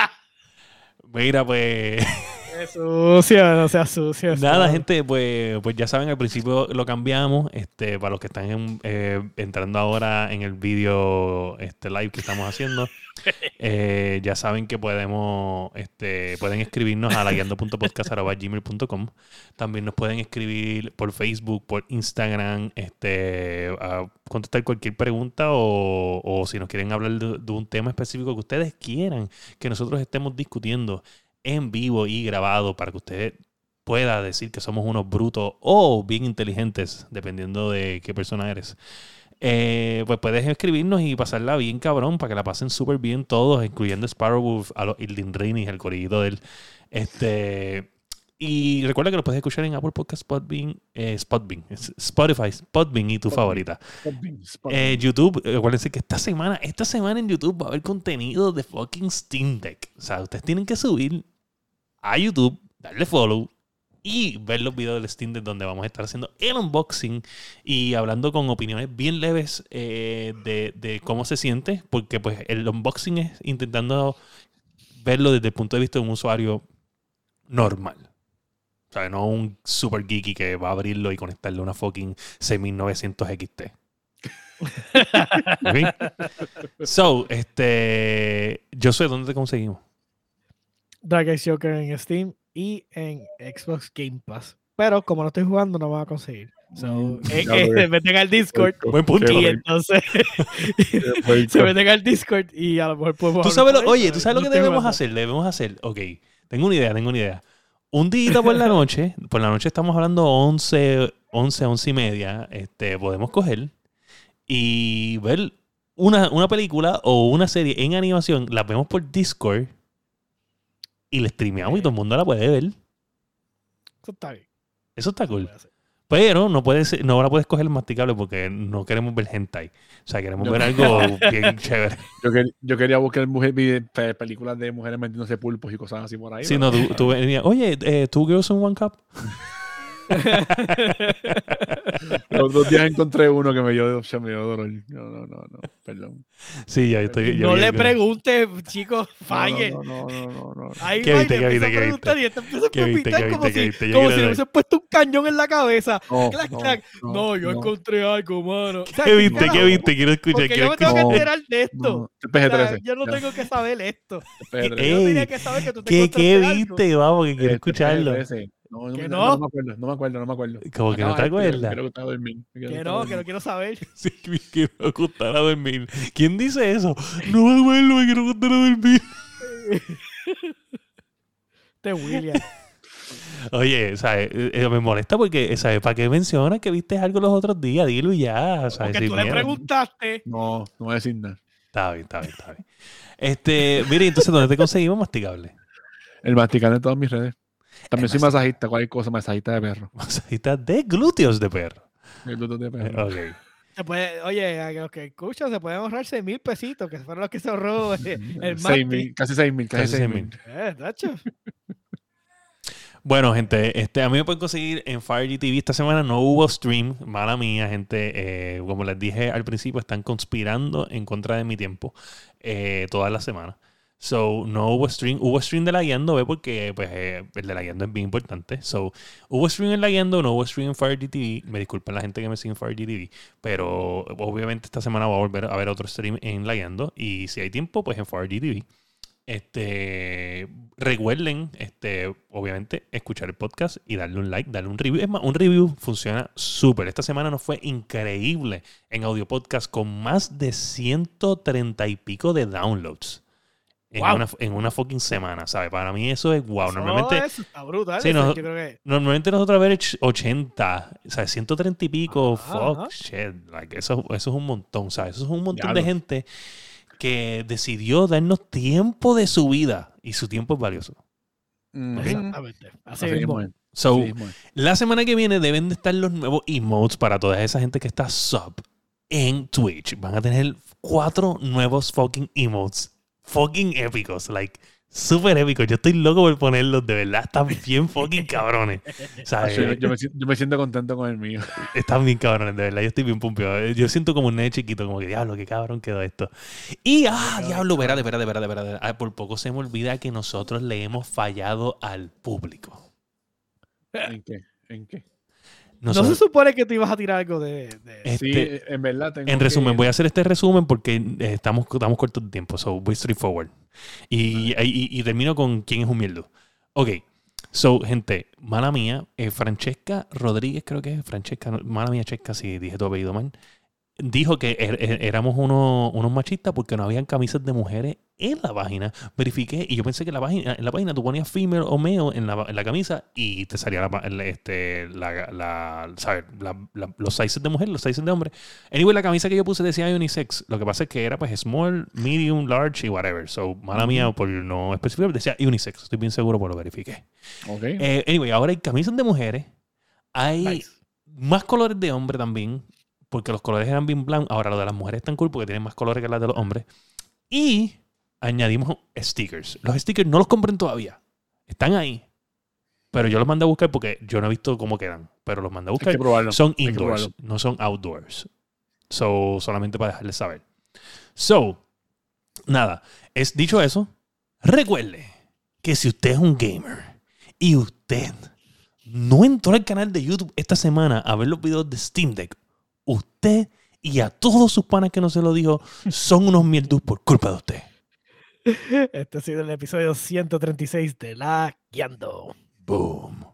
Mira, pues. Es sucio, no sea sucio. Nada, gente, pues, pues ya saben, al principio lo cambiamos. Este, para los que están en- eh, entrando ahora en el vídeo este, live que estamos haciendo, eh, ya saben que podemos, este, pueden escribirnos a laguiando.podcast.gmail.com. También nos pueden escribir por Facebook, por Instagram, este, a contestar cualquier pregunta o, o si nos quieren hablar de, de un tema específico que ustedes quieran que nosotros estemos discutiendo en vivo y grabado para que usted pueda decir que somos unos brutos o bien inteligentes, dependiendo de qué persona eres. Eh, pues puedes escribirnos y pasarla bien cabrón para que la pasen súper bien todos, incluyendo Sparrowwolf, a los Ildinrinis, el corillito del este y recuerda que lo puedes escuchar en Apple Podcast, Spotbean, eh, Spotbean, Spotify, Spotbean y tu Spotbean. favorita. Spotbean, Eh. YouTube, acuérdense que esta semana, esta semana en YouTube va a haber contenido de fucking Steam Deck. O sea, ustedes tienen que subir a YouTube, darle follow y ver los videos del Steam Deck donde vamos a estar haciendo el unboxing y hablando con opiniones bien leves eh, de, cómo se siente, porque pues el unboxing es intentando verlo desde el punto de vista de un usuario normal. O sea, no un super geeky que va a abrirlo y conectarle una fucking 6900 XT. So, este. Yo sé dónde te conseguimos. Dark Age Joker en Steam y en Xbox Game Pass. Pero como no estoy jugando, no me va a conseguir. So, eh, eh, se meten al Discord Buen punto. y entonces se meten al Discord y a lo mejor podemos Tú sabes lo- oye, tú sabes lo que debemos hacer. Debemos hacer. Ok, tengo una idea, tengo una idea. Un día por la noche, por la noche estamos hablando 11, 11, 11 y media. Este, podemos coger y ver una, una película o una serie en animación. La vemos por Discord y la streameamos y todo el mundo la puede ver. Eso está bien. Eso está cool. Pero no puedes, no la puedes coger masticable porque no queremos ver hentai. O sea, queremos Yo- ver algo bien chévere. Yo, quer- yo quería buscar mujer, pe- películas de mujeres metiéndose pulpos y cosas así por ahí. Si pero- no, tú, tú venías, oye, eh, ¿two girls in one cup? Los dos días encontré uno que me dio, se me dio dolor. No, no, no, no, perdón. Sí, ya estoy. ya No le preguntes, chicos, falle. No, no, no, no, no. Ahí ¿Qué viste, le qué viste, a qué preguntar viste? y este empieza a ¿Qué viste, palpitar qué como viste, qué si, como si ver. hubiese puesto un cañón en la cabeza. No, Clac, no, clac. No, yo no. encontré algo, mano. O sea, ¿Qué viste? ¿Qué viste? Quiero escuchar. Porque yo me tengo que enterar de esto. No, O sea, PG-13. yo no tengo que saber esto. PG-13. Yo tenía que saber que tú te ¿Qué, viste? Vamos, que quiero escucharlo. PG-13. No, no, ¿Que no, no? no me acuerdo, no me acuerdo, no me acuerdo. Como que no te acuerdas. Quiero que estaba dormido. quiero Que que no, que no quiero saber. Sí, me quiero acostar a dormir. ¿Quién dice eso? No me acuerdo, me quiero acostar a dormir. Este William. Oye, ¿sabes? Eh, eh, me molesta porque, ¿sabes? ¿Para qué mencionas que viste algo los otros días? Dilo y ya, ¿sabes? Porque Sin tú le preguntaste. No, no voy a decir nada. Está bien, está bien, está bien. Este, mire, entonces, ¿dónde te conseguimos masticable? El masticante en todas mis redes. También soy masajista, cualquier cosa, masajista de perro. Masajita de glúteos de perro. El tuto de perro. Ok. Se puede, oye, a los que escuchan se pueden ahorrar 6 mil pesitos, que fueron los que se ahorró eh, el Seis Marty. mil, casi 6 mil, casi Casi 6 seis mil. Eh. Bueno, gente, este, a mí me pueden conseguir en Fire TV. Esta semana no hubo stream. Mala mía, gente. Eh, como les dije al principio, están conspirando en contra de mi tiempo eh, toda la semana. So, no hubo stream. Hubo stream de la guiando, ¿ve? Porque pues, eh, el de la guiando es bien importante. So, hubo stream en la guiando, no hubo stream en Fire TV. Me disculpan la gente que me sigue en Fire TV. Pero obviamente esta semana va a volver a haber otro stream en la guiando. Y si hay tiempo, pues en Fire TV. Este, recuerden, este, obviamente, escuchar el podcast y darle un like, darle un review. Es más, un review funciona súper. Esta semana nos fue increíble en audio podcast con más de 130 y pico de downloads. En, Wow. una, en una fucking semana, ¿sabes? Para mí eso es wow. Eso- Normalmente, eso está brutal. Sí, eso no- yo creo que Normalmente nosotros a ver 80, o sea, 130 y pico, Ajá, fuck, ajá. shit, like, eso, eso es un montón, ¿sabes? Eso es un montón de gente que decidió darnos tiempo de su vida y su tiempo es valioso. Ujú. Exactamente. Así Así mismo. es, So, así mismo es. la semana que viene deben de estar los nuevos emotes para toda esa gente que está sub en Twitch. Van a tener cuatro nuevos fucking emotes, fucking épicos, like, super épicos. Yo estoy loco por ponerlos, de verdad, están bien fucking cabrones. ¿sabes? Yo, yo me, siento- yo me siento contento con el mío. Están bien cabrones, de verdad. Yo estoy bien pumpeado. Yo siento como un nene chiquito, como que diablo, qué cabrón quedó esto. Y, ah, diablo, espérate, espérate, espérate, espérate. Ah, por poco se me olvida que nosotros le hemos fallado al público. ¿En qué? ¿En qué? No se supone que te ibas a tirar algo de. de- Este, Sí, en verdad tengo en resumen, que- voy a hacer este resumen porque eh, estamos, estamos cortos de tiempo. So, voy straight forward. Y, y, y termino con quién es un mierdo. Ok. So, gente, mala mía, eh, Francesca Rodríguez, creo que es Francesca, mala mía, Chesca, si dije tu apellido mal, dijo que er- er- éramos uno- unos machistas porque no habían camisas de mujeres en la página. Verifiqué y yo pensé que la página, en la página tú ponías female o male en la, en la camisa y te salía la, pa- el- este, la, la- ¿sabes? Los sizes de mujer, los sizes de hombre. Anyway, la camisa que yo puse decía unisex. Lo que pasa es que era pues small, medium, large y whatever. So, mala mía por no especificar, decía unisex. Estoy bien seguro por lo verifiqué. Ok. Eh, anyway, ahora hay camisas de mujeres. Hay Nice. más colores de hombre también. Porque los colores eran bien blancos. Ahora lo de las mujeres están cool porque tienen más colores que las de los hombres. Y añadimos stickers. Los stickers no los compren todavía. Están ahí. Pero yo los mandé a buscar porque yo no he visto cómo quedan. Pero los mandé a Hay buscar. que probarlo. Son indoors, no son outdoors. So, solamente para dejarles saber. So, nada. Es, dicho eso, recuerde que si usted es un gamer y usted no entró al canal de YouTube esta semana a ver los videos de Steam Deck, y a todos sus panas que no se lo dijo son unos mierdos por culpa de usted. Este ha sido el episodio 136 de La Guiando. Boom.